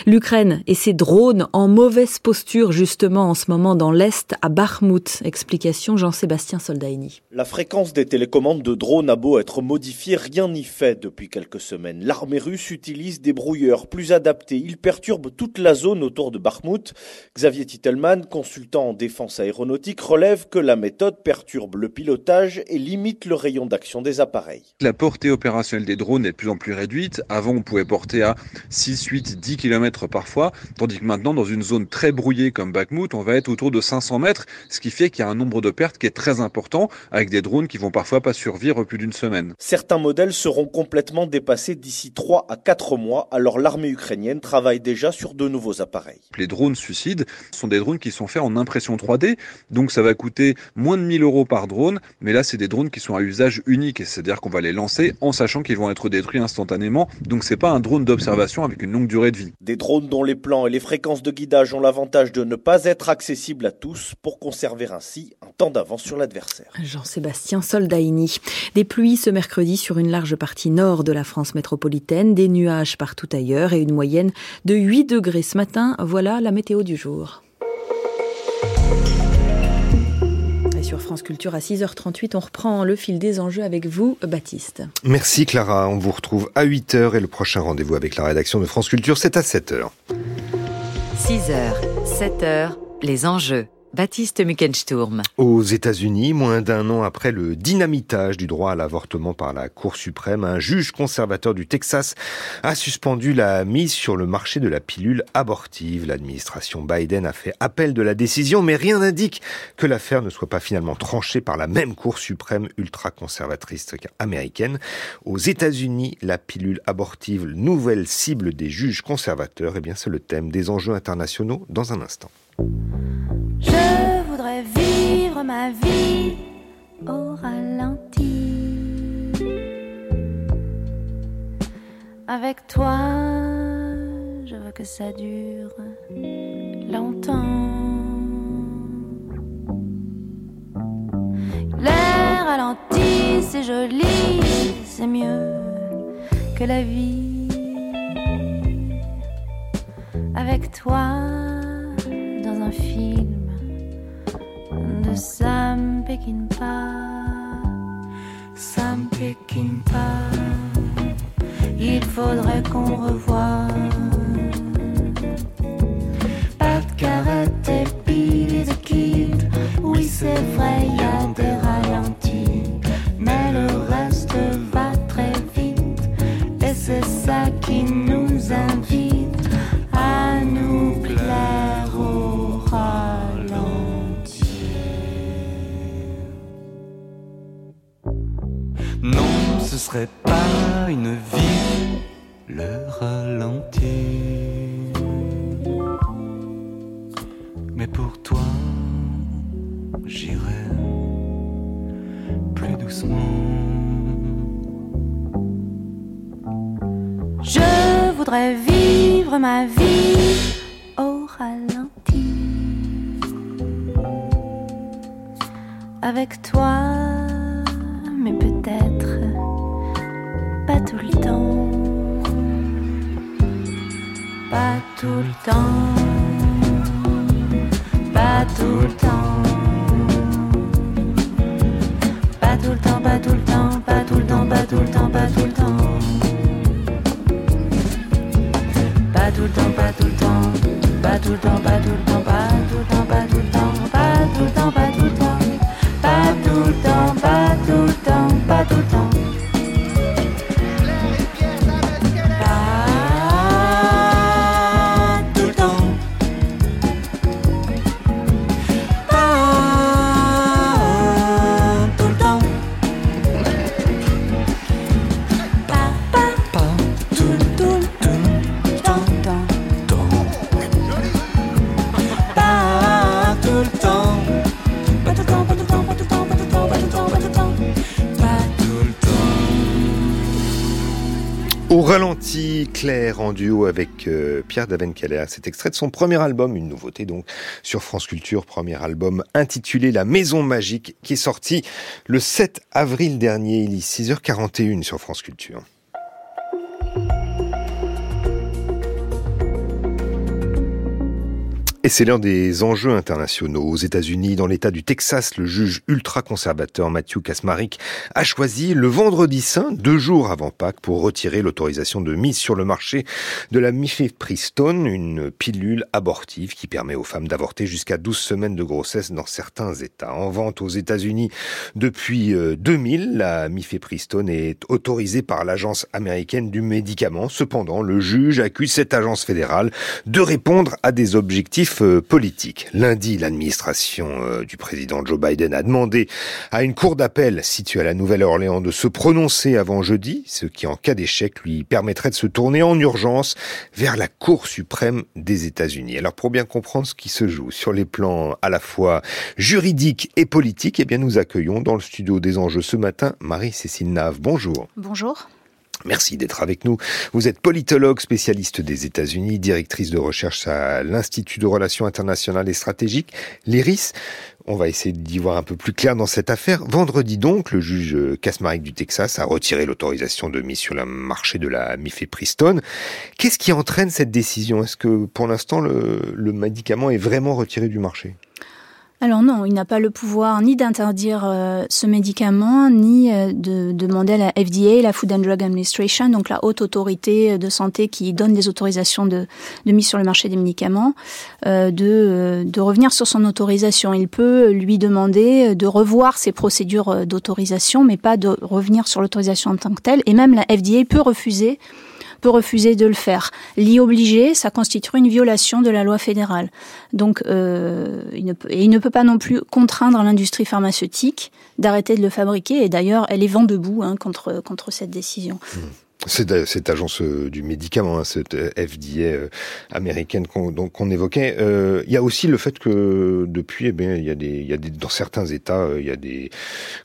L'Ukraine et ses drones en mauvaise posture justement en ce moment dans l'Est à Bakhmut. Explication Jean-Sébastien Soldaini. La fréquence des télécommandes de drones a beau être modifiée, rien n'y fait depuis quelques semaines. L'armée russe utilise des brouilleurs plus adaptés. Ils perturbent toute la zone autour de Bakhmut. Xavier Titelman, consultant en défense aéronautique, relève que la méthode perturbe le pilotage et limite le rayon d'action des appareils. La portée opérationnelle des drones est de plus en plus réduite. Avant, on pouvait porter à 6, 8, 10 km parfois, tandis que maintenant, dans une zone très brouillée comme Bakhmut, on va être autour de 500 mètres, ce qui fait qu'il y a un nombre de pertes qui est très important, avec des drones qui vont parfois pas survivre plus d'une semaine. Certains modèles seront complètement dépassés d'ici 3 à 4 mois, alors l'armée ukrainienne travaille déjà sur de nouveaux appareils. Les drones suicides sont des drones qui sont faits en impression 3D, donc ça va coûter moins de 1000 euros par drone, mais là c'est des drones qui sont à usage unique, c'est-à-dire qu'on va les lancer en sachant qu'ils vont être détruits instantanément, donc c'est pas un drone d'observation avec une longue durée de vie. Des drones dont les plans et les fréquences de guidage ont l'avantage de ne pas être accessibles à tous pour conserver ainsi un temps d'avance sur l'adversaire. Jean-Sébastien Soldaini. Des pluies ce mercredi sur une large partie nord de la France métropolitaine, des nuages partout ailleurs et une moyenne de 8 degrés ce matin. Voilà la météo du jour. Et sur France Culture à 6h38, on reprend le fil des enjeux avec vous, Baptiste. Merci Clara, on vous retrouve à 8h et le prochain rendez-vous avec la rédaction de France Culture, c'est à 7h. 6h, 7h, les enjeux. Baptiste Muckensturm. Aux États-Unis, moins d'un an après le dynamitage du droit à l'avortement par la Cour suprême, un juge conservateur du Texas a suspendu la mise sur le marché de la pilule abortive. L'administration Biden a fait appel de la décision, mais rien n'indique que l'affaire ne soit pas finalement tranchée par la même Cour suprême ultra-conservatrice américaine. Aux États-Unis, la pilule abortive, nouvelle cible des juges conservateurs, eh bien c'est le thème des enjeux internationaux dans un instant. Je ma vie au ralenti. Avec toi, je veux que ça dure longtemps. L'air ralenti, c'est joli, c'est mieux que la vie. Avec toi, dans un film de Sam Peckinpah, Sam Peckinpah. Il faudrait qu'on revoie. Pas de et Billy the Kid. Oui, c'est vrai, y a des ralentis. Mais le reste va très vite. Et c'est ça qui nous invite Non, ce serait pas une vie, le ralenti. Mais pour toi, j'irai plus doucement. Je voudrais vivre ma vie au ralenti. Avec toi, tout le temps. Pas tout le temps. Pas tout le temps, pas tout le temps, pas tout le temps, pas tout le temps, pas tout le temps. Pas tout le temps, pas tout le temps, pas tout le temps, pas tout le temps, pas tout le temps, pas tout le temps, pas tout le temps, pas tout le temps, pas tout le temps, Pierre Davenkeller. C'est extrait de son premier album, une nouveauté donc sur France Culture, premier album intitulé La Maison Magique qui est sorti le 7 avril dernier, il est 6h41 sur France Culture. Et c'est l'un des enjeux internationaux. Aux États-Unis, dans l'État du Texas, le juge ultra-conservateur Matthew Kasmarik a choisi le vendredi saint, deux jours avant Pâques, pour retirer l'autorisation de mise sur le marché de la mifepristone, une pilule abortive qui permet aux femmes d'avorter jusqu'à 12 semaines de grossesse dans certains États. En vente aux États-Unis depuis euh, 2000, la mifepristone est autorisée par l'agence américaine du médicament. Cependant, le juge accuse cette agence fédérale de répondre à des objectifs euh, politiques. Lundi, l'administration euh, du président Joe Biden a demandé à une cour d'appel située à la Nouvelle-Orléans de se prononcer avant jeudi, ce qui en cas d'échec lui permettrait de se tourner en urgence vers la Cour suprême des États-Unis. Alors pour bien comprendre ce qui se joue sur les plans à la fois juridiques et politiques, eh bien nous accueillons dans le studio des enjeux ce matin Marie-Cécile Nave. Bonjour. Bonjour. Merci d'être avec nous. Vous êtes politologue, spécialiste des États-Unis, directrice de recherche à l'Institut de Relations internationales et stratégiques, l'IRIS. On va essayer d'y voir un peu plus clair dans cette affaire. Vendredi donc, le juge Kasmarek du Texas a retiré l'autorisation de mise sur le marché de la mifepristone. Qu'est-ce qui entraîne cette décision? Est-ce que pour l'instant le, le médicament est vraiment retiré du marché? Alors non, il n'a pas le pouvoir ni d'interdire euh, ce médicament, ni euh, de, demander à la FDA, la Food and Drug Administration, donc la haute autorité de santé qui donne des autorisations de, mise sur le marché des médicaments, euh, de, revenir sur son autorisation. Il peut lui demander de revoir ses procédures d'autorisation, mais pas de revenir sur l'autorisation en tant que telle. Et même la FDA peut refuser peut refuser de le faire. L'y obliger, ça constituerait une violation de la loi fédérale. Donc, euh, il ne peut, il ne peut pas non plus contraindre l'industrie pharmaceutique d'arrêter de le fabriquer. Et d'ailleurs, elle est vent debout hein, contre contre cette décision. C'est cette agence euh, du médicament, hein, cette euh, FDA euh, américaine qu'on donc, qu'on évoquait. Euh, il y a aussi le fait que depuis, eh bien, il y a des, il y a des, dans certains États, il y a des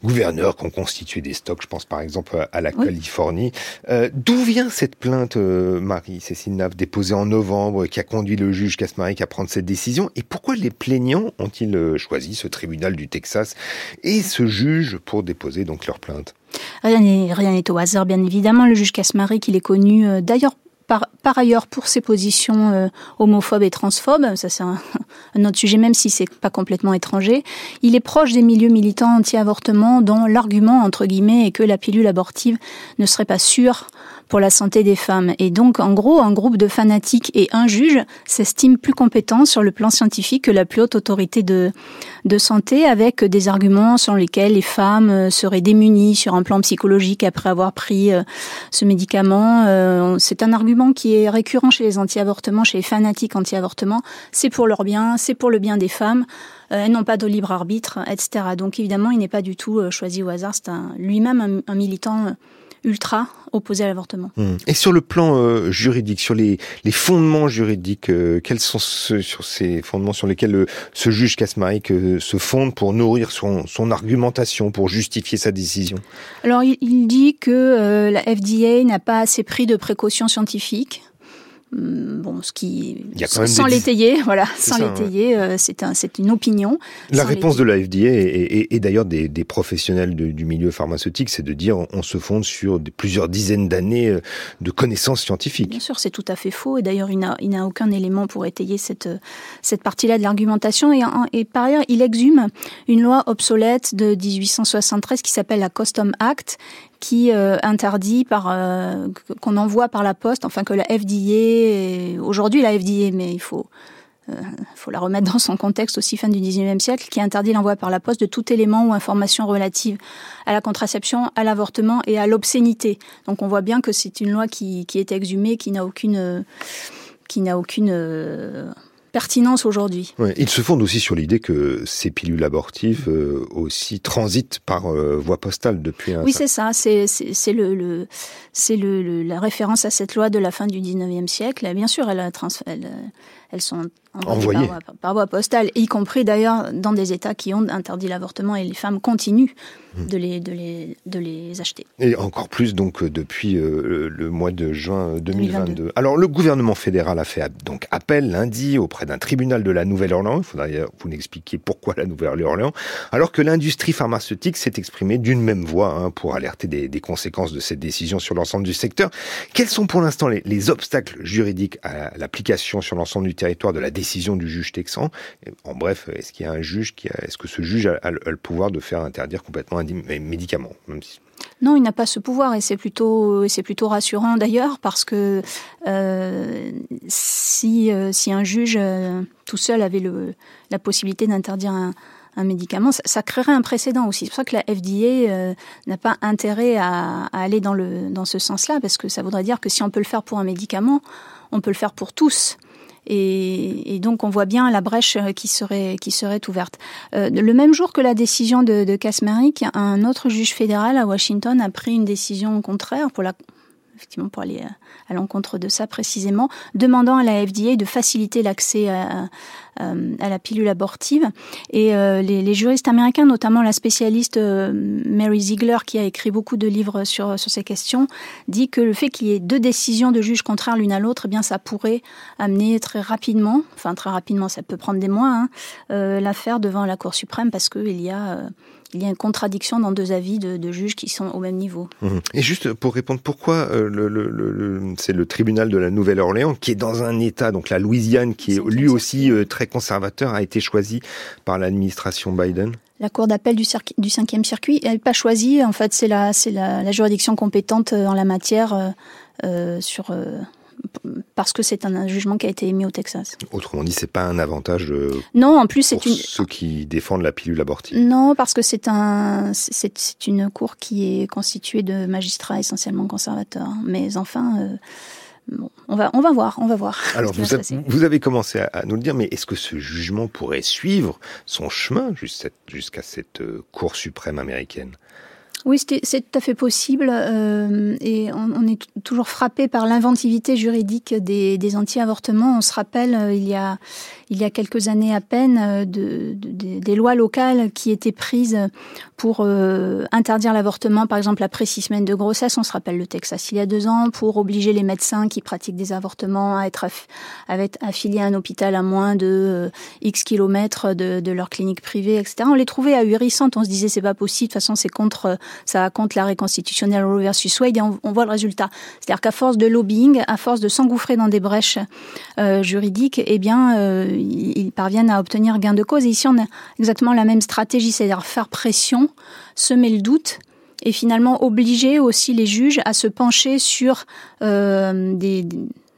gouverneurs qui ont constitué des stocks. Je pense par exemple à, la Oui. Californie. Euh, D'où vient cette plainte, euh, Marie-Cécile Nave, déposée en novembre, qui a conduit le juge Kasmarek à prendre cette décision? Et pourquoi les plaignants ont-ils choisi ce tribunal du Texas et ce juge pour déposer donc leur plainte? Rien n'est au hasard, bien évidemment. Le juge Kasmarek, il est connu euh, d'ailleurs par, ailleurs pour ses positions euh, homophobes et transphobes. Ça, c'est un, un, autre sujet, même si c'est pas complètement étranger. Il est proche des milieux militants anti-avortement, dont l'argument entre guillemets est que la pilule abortive ne serait pas sûre pour la santé des femmes. Et donc, en gros, un groupe de fanatiques et un juge s'estime plus compétent sur le plan scientifique que la plus haute autorité de, santé, avec des arguments selon lesquels les femmes euh, seraient démunies sur un plan psychologique après avoir pris euh, ce médicament. Euh, c'est un argument qui est récurrent chez les anti-avortements, chez les fanatiques anti-avortements. C'est pour leur bien, c'est pour le bien des femmes elles n'ont pas de libre arbitre, etc. Donc évidemment, il n'est pas du tout choisi au hasard. C'est lui-même un, militant ultra opposé à l'avortement. Mmh. Et sur le plan euh, juridique, sur les, les fondements juridiques, euh, quels sont ceux, sur ces fondements sur lesquels le, ce juge Kasmarek euh, se fonde pour nourrir son, son, argumentation, pour justifier sa décision? Alors il, il dit que la FDA n'a pas assez pris de précautions scientifiques bon, ce qui sans l'étayer, voilà, sans l'étayer, ouais. euh, c'est un, c'est une opinion. La réponse de la FDA et, et, et d'ailleurs des, des, professionnels de, du milieu pharmaceutique, c'est de dire on se fonde sur des, plusieurs dizaines d'années euh, de connaissances scientifiques. Bien sûr, c'est tout à fait faux. Et d'ailleurs, il n'a, il n'a aucun élément pour étayer cette cette partie-là de l'argumentation. Et, et par ailleurs, il exhume une loi obsolète de 1873 qui s'appelle la Custom Act qui euh, interdit par euh, qu'on envoie par la poste, enfin que la FDA, aujourd'hui la FDA, mais il faut euh, faut la remettre dans son contexte aussi fin du 19e siècle, qui interdit l'envoi par la poste de tout élément ou information relative à la contraception, à l'avortement et à l'obscénité. Donc on voit bien que c'est une loi qui, qui est exhumée, qui n'a aucune qui n'a aucune pertinence aujourd'hui. Ouais, il se fonde aussi sur l'idée que ces pilules abortives euh, aussi transitent par euh, voie postale depuis un Oui, c'est ça. C'est le, le c'est le, le, la référence à cette loi de la fin du 19e siècle. Bien sûr, elle, a trans, elle, elles sont envoyées par, voie postale, y compris d'ailleurs dans des États qui ont interdit l'avortement et les femmes continuent mmh. de, les, de, les, de les acheter. Et encore plus donc depuis euh, le mois de juin 2022. 2022. Alors le gouvernement fédéral a fait donc appel lundi auprès d'un tribunal de la Nouvelle-Orléans. Il faudrait que vous n'expliquiez pourquoi la Nouvelle-Orléans, alors que l'industrie pharmaceutique s'est exprimée d'une même voix hein, pour alerter des, des, conséquences de cette décision sur l'ensemble du secteur. Quels sont pour l'instant les, les obstacles juridiques à l'application sur l'ensemble du territoire de la décision du juge texan. En bref, est-ce qu'il y a un juge qui est-ce que ce juge a, le pouvoir de faire interdire complètement un médicament, non, il n'a pas ce pouvoir et c'est plutôt c'est plutôt rassurant d'ailleurs parce que euh, si euh, si un juge euh, tout seul avait le la possibilité d'interdire un, médicament, ça, créerait un précédent aussi. C'est pour ça que la FDA n'a pas intérêt à, à, aller dans le dans ce sens-là parce que ça voudrait dire que si on peut le faire pour un médicament, on peut le faire pour tous. Et, et, donc on voit bien la brèche qui serait qui serait ouverte. Euh, le même jour que la décision de, de un autre juge fédéral à Washington a pris une décision contraire pour la effectivement pour aller à l'encontre de ça précisément, demandant à la FDA de faciliter l'accès à, la pilule abortive. Et euh, les, les, juristes américains, notamment la spécialiste euh, Mary Ziegler, qui a écrit beaucoup de livres sur, sur ces questions, dit que le fait qu'il y ait deux décisions de juges contraires l'une à l'autre, eh bien ça pourrait amener très rapidement, enfin très rapidement, ça peut prendre des mois, hein, euh, l'affaire devant la Cour suprême parce qu'il y a euh, il y a une contradiction dans deux avis de, de juges qui sont au même niveau. Mmh. Et juste pour répondre, pourquoi euh, le, le, le, c'est le tribunal de la Nouvelle-Orléans qui est dans un État, donc la Louisiane, qui est lui aussi euh, très conservateur, a été choisi par l'administration Biden? La Cour d'appel du, du 5e circuit elle n'est pas choisie. En fait, c'est la, c'est la, la juridiction compétente en la matière euh, euh sur parce que c'est un jugement qui a été émis au Texas. Autrement dit, c'est pas un avantage. Euh, non, en plus c'est une ceux qui défendent la pilule abortive. Non, parce que c'est un c'est une cour qui est constituée de magistrats essentiellement conservateurs. Mais enfin. Euh, Bon, on va, on va voir, on va voir. Alors, vous, a, vous, avez commencé à, à, nous le dire, mais est-ce que ce jugement pourrait suivre son chemin jusqu'à cette euh, Cour suprême américaine? Oui, c'est tout à fait possible euh, et on, on, est toujours frappé par l'inventivité juridique des, des anti-avortements. On se rappelle, euh, il, y a, il y a quelques années à peine, euh, de, de, de, des lois locales qui étaient prises pour euh, interdire l'avortement, par exemple après six semaines de grossesse. On se rappelle le Texas il y a deux ans, pour obliger les médecins qui pratiquent des avortements à être, à être affiliés à un hôpital à moins de X kilomètres de, de leur clinique privée, etc. On les trouvait ahurissantes. On se disait c'est pas possible, de toute façon c'est contre ça contre l'arrêt constitutionnel Roe versus Wade et on, voit le résultat. C'est-à-dire qu'à force de lobbying, à force de s'engouffrer dans des brèches euh, juridiques, eh bien, euh, ils parviennent à obtenir gain de cause. Et ici, on a exactement la même stratégie, c'est-à-dire faire pression, semer le doute et finalement obliger aussi les juges à se pencher sur euh, des,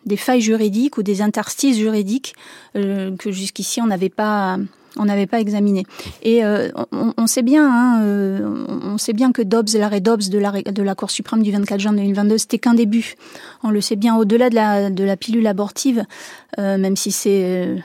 des failles juridiques ou des interstices juridiques que jusqu'ici on n'avait pas on n'avait pas examiné. Et euh, on, sait bien, hein, euh, on sait bien que Dobbs, l'arrêt Dobbs de la, Cour suprême du 24 juin 2022, c'était qu'un début. On le sait bien, au-delà de la, de la pilule abortive, même si c'est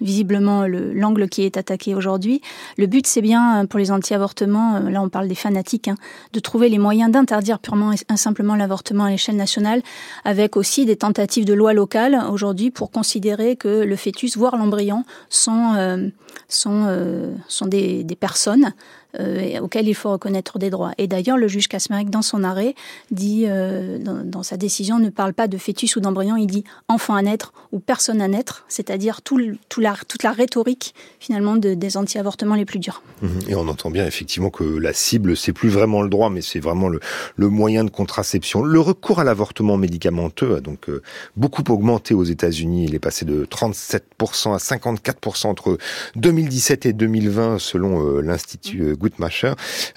visiblement l'angle qui est attaqué aujourd'hui. Le but, c'est bien euh, pour les anti-avortements, euh, là on parle des fanatiques, hein, de trouver les moyens d'interdire purement et simplement l'avortement à l'échelle nationale, avec aussi des tentatives de loi locale aujourd'hui pour considérer que le fœtus, voire l'embryon, sont, euh, sont, sont des, des personnes euh, auquel il faut reconnaître des droits. Et d'ailleurs, le juge Kasmarek, dans son arrêt, dit, euh, dans, sa décision, ne parle pas de fœtus ou d'embryon, il dit enfant à naître ou personne à naître, c'est-à-dire tout, tout la, toute la rhétorique, finalement, de, des anti-avortements les plus durs. Mhm. Et on entend bien, effectivement, que la cible, c'est plus vraiment le droit, mais c'est vraiment le, le, moyen de contraception. Le recours à l'avortement médicamenteux a donc euh, beaucoup augmenté aux États-Unis. Il est passé de 37% à 54% entre 2017 et 2020, selon l'Institut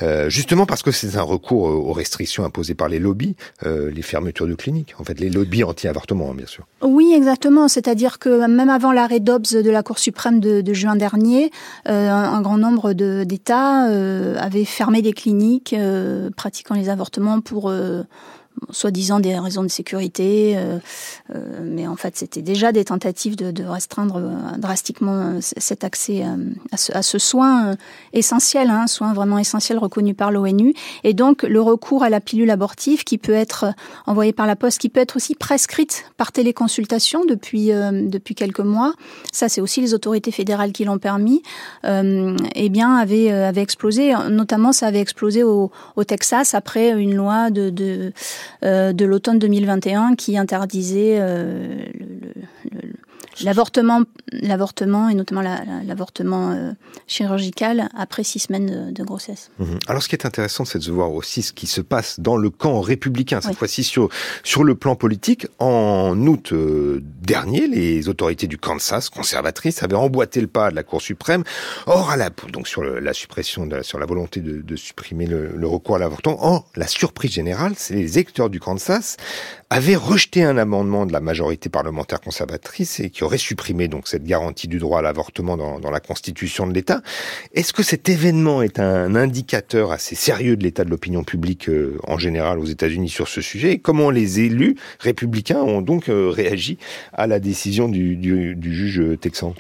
Euh, justement parce que c'est un recours aux restrictions imposées par les lobbies, euh, les fermetures de cliniques, en fait, les lobbies anti-avortement, hein, bien sûr. Oui, exactement. C'est-à-dire que même avant l'arrêt Dobbs de la Cour suprême de, juin dernier, euh, un, grand nombre d'États avaient fermé des cliniques pratiquant les avortements pour soi-disant des raisons de sécurité, euh, euh, mais en fait c'était déjà des tentatives de, restreindre euh, drastiquement cet accès à ce, soin essentiel, hein, soin vraiment essentiel reconnu par l'ONU, et donc le recours à la pilule abortive qui peut être envoyée par la poste, qui peut être aussi prescrite par téléconsultation depuis depuis quelques mois. Ça c'est aussi les autorités fédérales qui l'ont permis. Eh bien avait avait explosé, notamment ça avait explosé au, Texas après une loi de, de l'automne 2021 qui interdisait euh, le, L'avortement, l'avortement et notamment l'avortement euh, chirurgical après six semaines de, grossesse. Mhm. Alors, ce qui est intéressant, c'est de voir aussi ce qui se passe dans le camp républicain. Cette fois-ci, sur sur le plan politique, en août euh, dernier, les autorités du Kansas conservatrices avaient emboîté le pas de la Cour suprême. Or, à la donc sur la suppression, de, sur la volonté de, de supprimer le, le, recours à l'avortement. Or, la surprise générale, c'est les électeurs du Kansas avaient rejeté un amendement de la majorité parlementaire conservatrice et qui aurait supprimé donc cette garantie du droit à l'avortement dans, la constitution de l'État. Est-ce que cet événement est un indicateur assez sérieux de l'état de l'opinion publique euh, en général aux États-Unis sur ce sujet? Et comment les élus républicains ont donc euh, réagi à la décision du juge texan?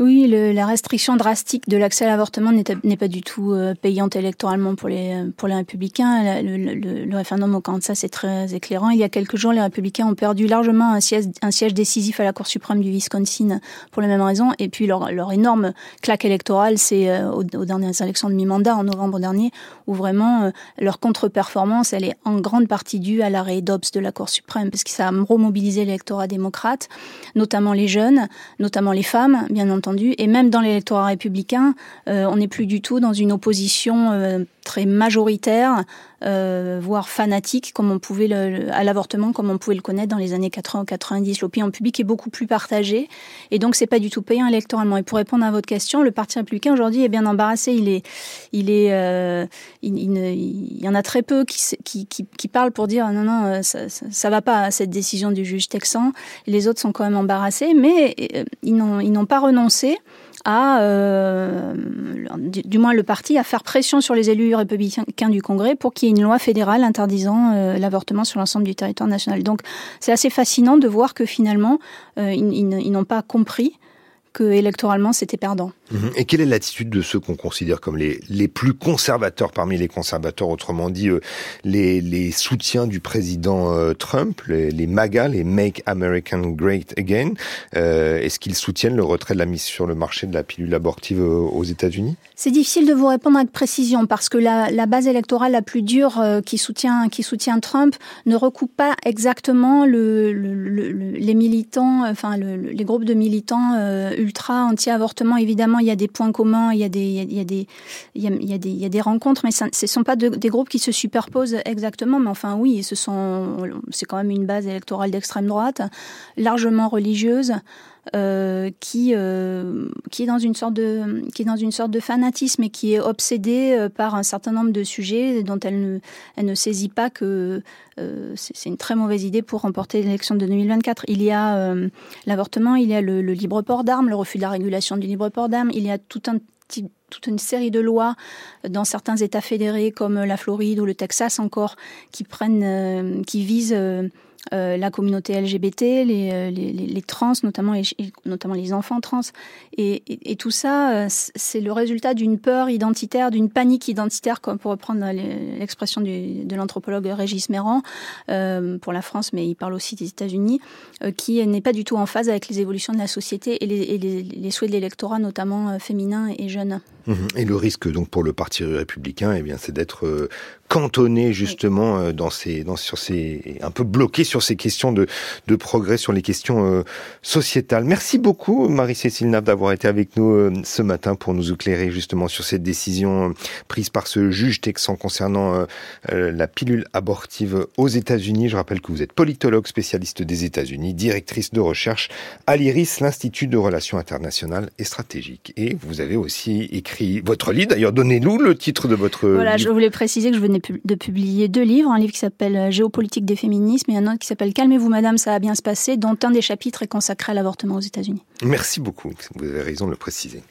Oui, le, la restriction drastique de l'accès à l'avortement n'est pas du tout euh, payante électoralement pour les, pour les républicains. Le, le, le référendum au Kansas est très éclairant. Il y a quelques jours, les républicains ont perdu largement un siège, un siège décisif à la Cour suprême du Wisconsin pour les mêmes raisons. Et puis leur, leur énorme claque électorale, c'est euh, aux, dernières élections de mi-mandat en novembre dernier, où vraiment euh, leur contre-performance, elle est en grande partie due à l'arrêt Dobbs de la Cour suprême, parce que ça a remobilisé l'électorat démocrate, notamment les jeunes, notamment les femmes, bien entendu et même dans l'électorat républicain, euh, on n'est plus du tout dans une opposition euh, très majoritaire, euh, voire fanatique, comme on pouvait le, à l'avortement, comme on pouvait le connaître dans les années 80 90. L'opinion publique est beaucoup plus partagée, et donc c'est pas du tout payant électoralement. Et pour répondre à votre question, le Parti républicain aujourd'hui est bien embarrassé. Il est, il est, il, il, y en a très peu qui, qui, qui, parlent pour dire non non, ça, ça, ça, va pas cette décision du juge texan. Les autres sont quand même embarrassés, mais n'ont, ils n'ont pas renoncé à, euh, du, moins le parti, à faire pression sur les élus républicains du Congrès pour qu'il y ait une loi fédérale interdisant euh, l'avortement sur l'ensemble du territoire national. Donc c'est assez fascinant de voir que finalement, euh, ils n'ont pas compris que électoralement c'était perdant. Mhm. Et quelle est l'attitude de ceux qu'on considère comme les, les plus conservateurs parmi les conservateurs, autrement dit euh, les, les soutiens du président euh, Trump, les, les, MAGA, les Make American Great Again euh, Est-ce qu'ils soutiennent le retrait de la mise sur le marché de la pilule abortive aux États-Unis? C'est difficile de vous répondre avec précision parce que la, la base électorale la plus dure qui soutient qui soutient Trump ne recoupe pas exactement le, le, les militants, enfin les groupes de militants ultra anti-avortement. Évidemment, il y a des points communs, il y a des, rencontres, mais ce ne sont pas de, des groupes qui se superposent exactement. Mais enfin, oui, ce sont, c'est quand même une base électorale d'extrême droite, largement religieuse. Euh, qui euh, qui est dans une sorte de qui est dans une sorte de fanatisme et qui est obsédée euh, par un certain nombre de sujets dont elle ne elle ne saisit pas que c'est une très mauvaise idée pour remporter l'élection de 2024. Il y a l'avortement, il y a le, le libre port d'armes, le refus de la régulation du libre port d'armes, il y a tout un toute une série de lois dans certains États fédérés comme la Floride ou le Texas encore qui prennent, qui visent euh, la communauté LGBT, euh, les, trans, notamment les, enfants trans. Et, tout ça, euh, c'est le résultat d'une peur identitaire, d'une panique identitaire, comme pour reprendre l'expression de l'anthropologue Régis Méran, euh, pour la France, mais il parle aussi des États-Unis, euh, qui n'est pas du tout en phase avec les évolutions de la société et les, et les souhaits de l'électorat, notamment féminin et jeune. Mmh et le risque donc pour le Parti républicain, eh bien, c'est d'être cantonné justement euh, dans ces, dans, sur ces, un peu bloqué sur ces questions de, de progrès, sur les questions euh, sociétales. Merci beaucoup Marie-Cécile Nav d'avoir été avec nous euh, ce matin pour nous éclairer justement sur cette décision prise par ce juge texan concernant la pilule abortive aux États-Unis. Je rappelle que vous êtes politologue spécialiste des États-Unis, directrice de recherche à l'IRIS, l'Institut de Relations internationales et stratégiques. Et vous avez aussi écrit votre livre. D'ailleurs, donnez-nous le titre de votre voilà, livre. je voulais préciser que je venais de publier deux livres, un livre qui s'appelle euh, Géopolitique des féminismes et un autre qui s'appelle Calmez-vous madame, ça va bien se passer, dont un des chapitres est consacré à l'avortement aux États-Unis. Merci beaucoup, vous avez raison de le préciser.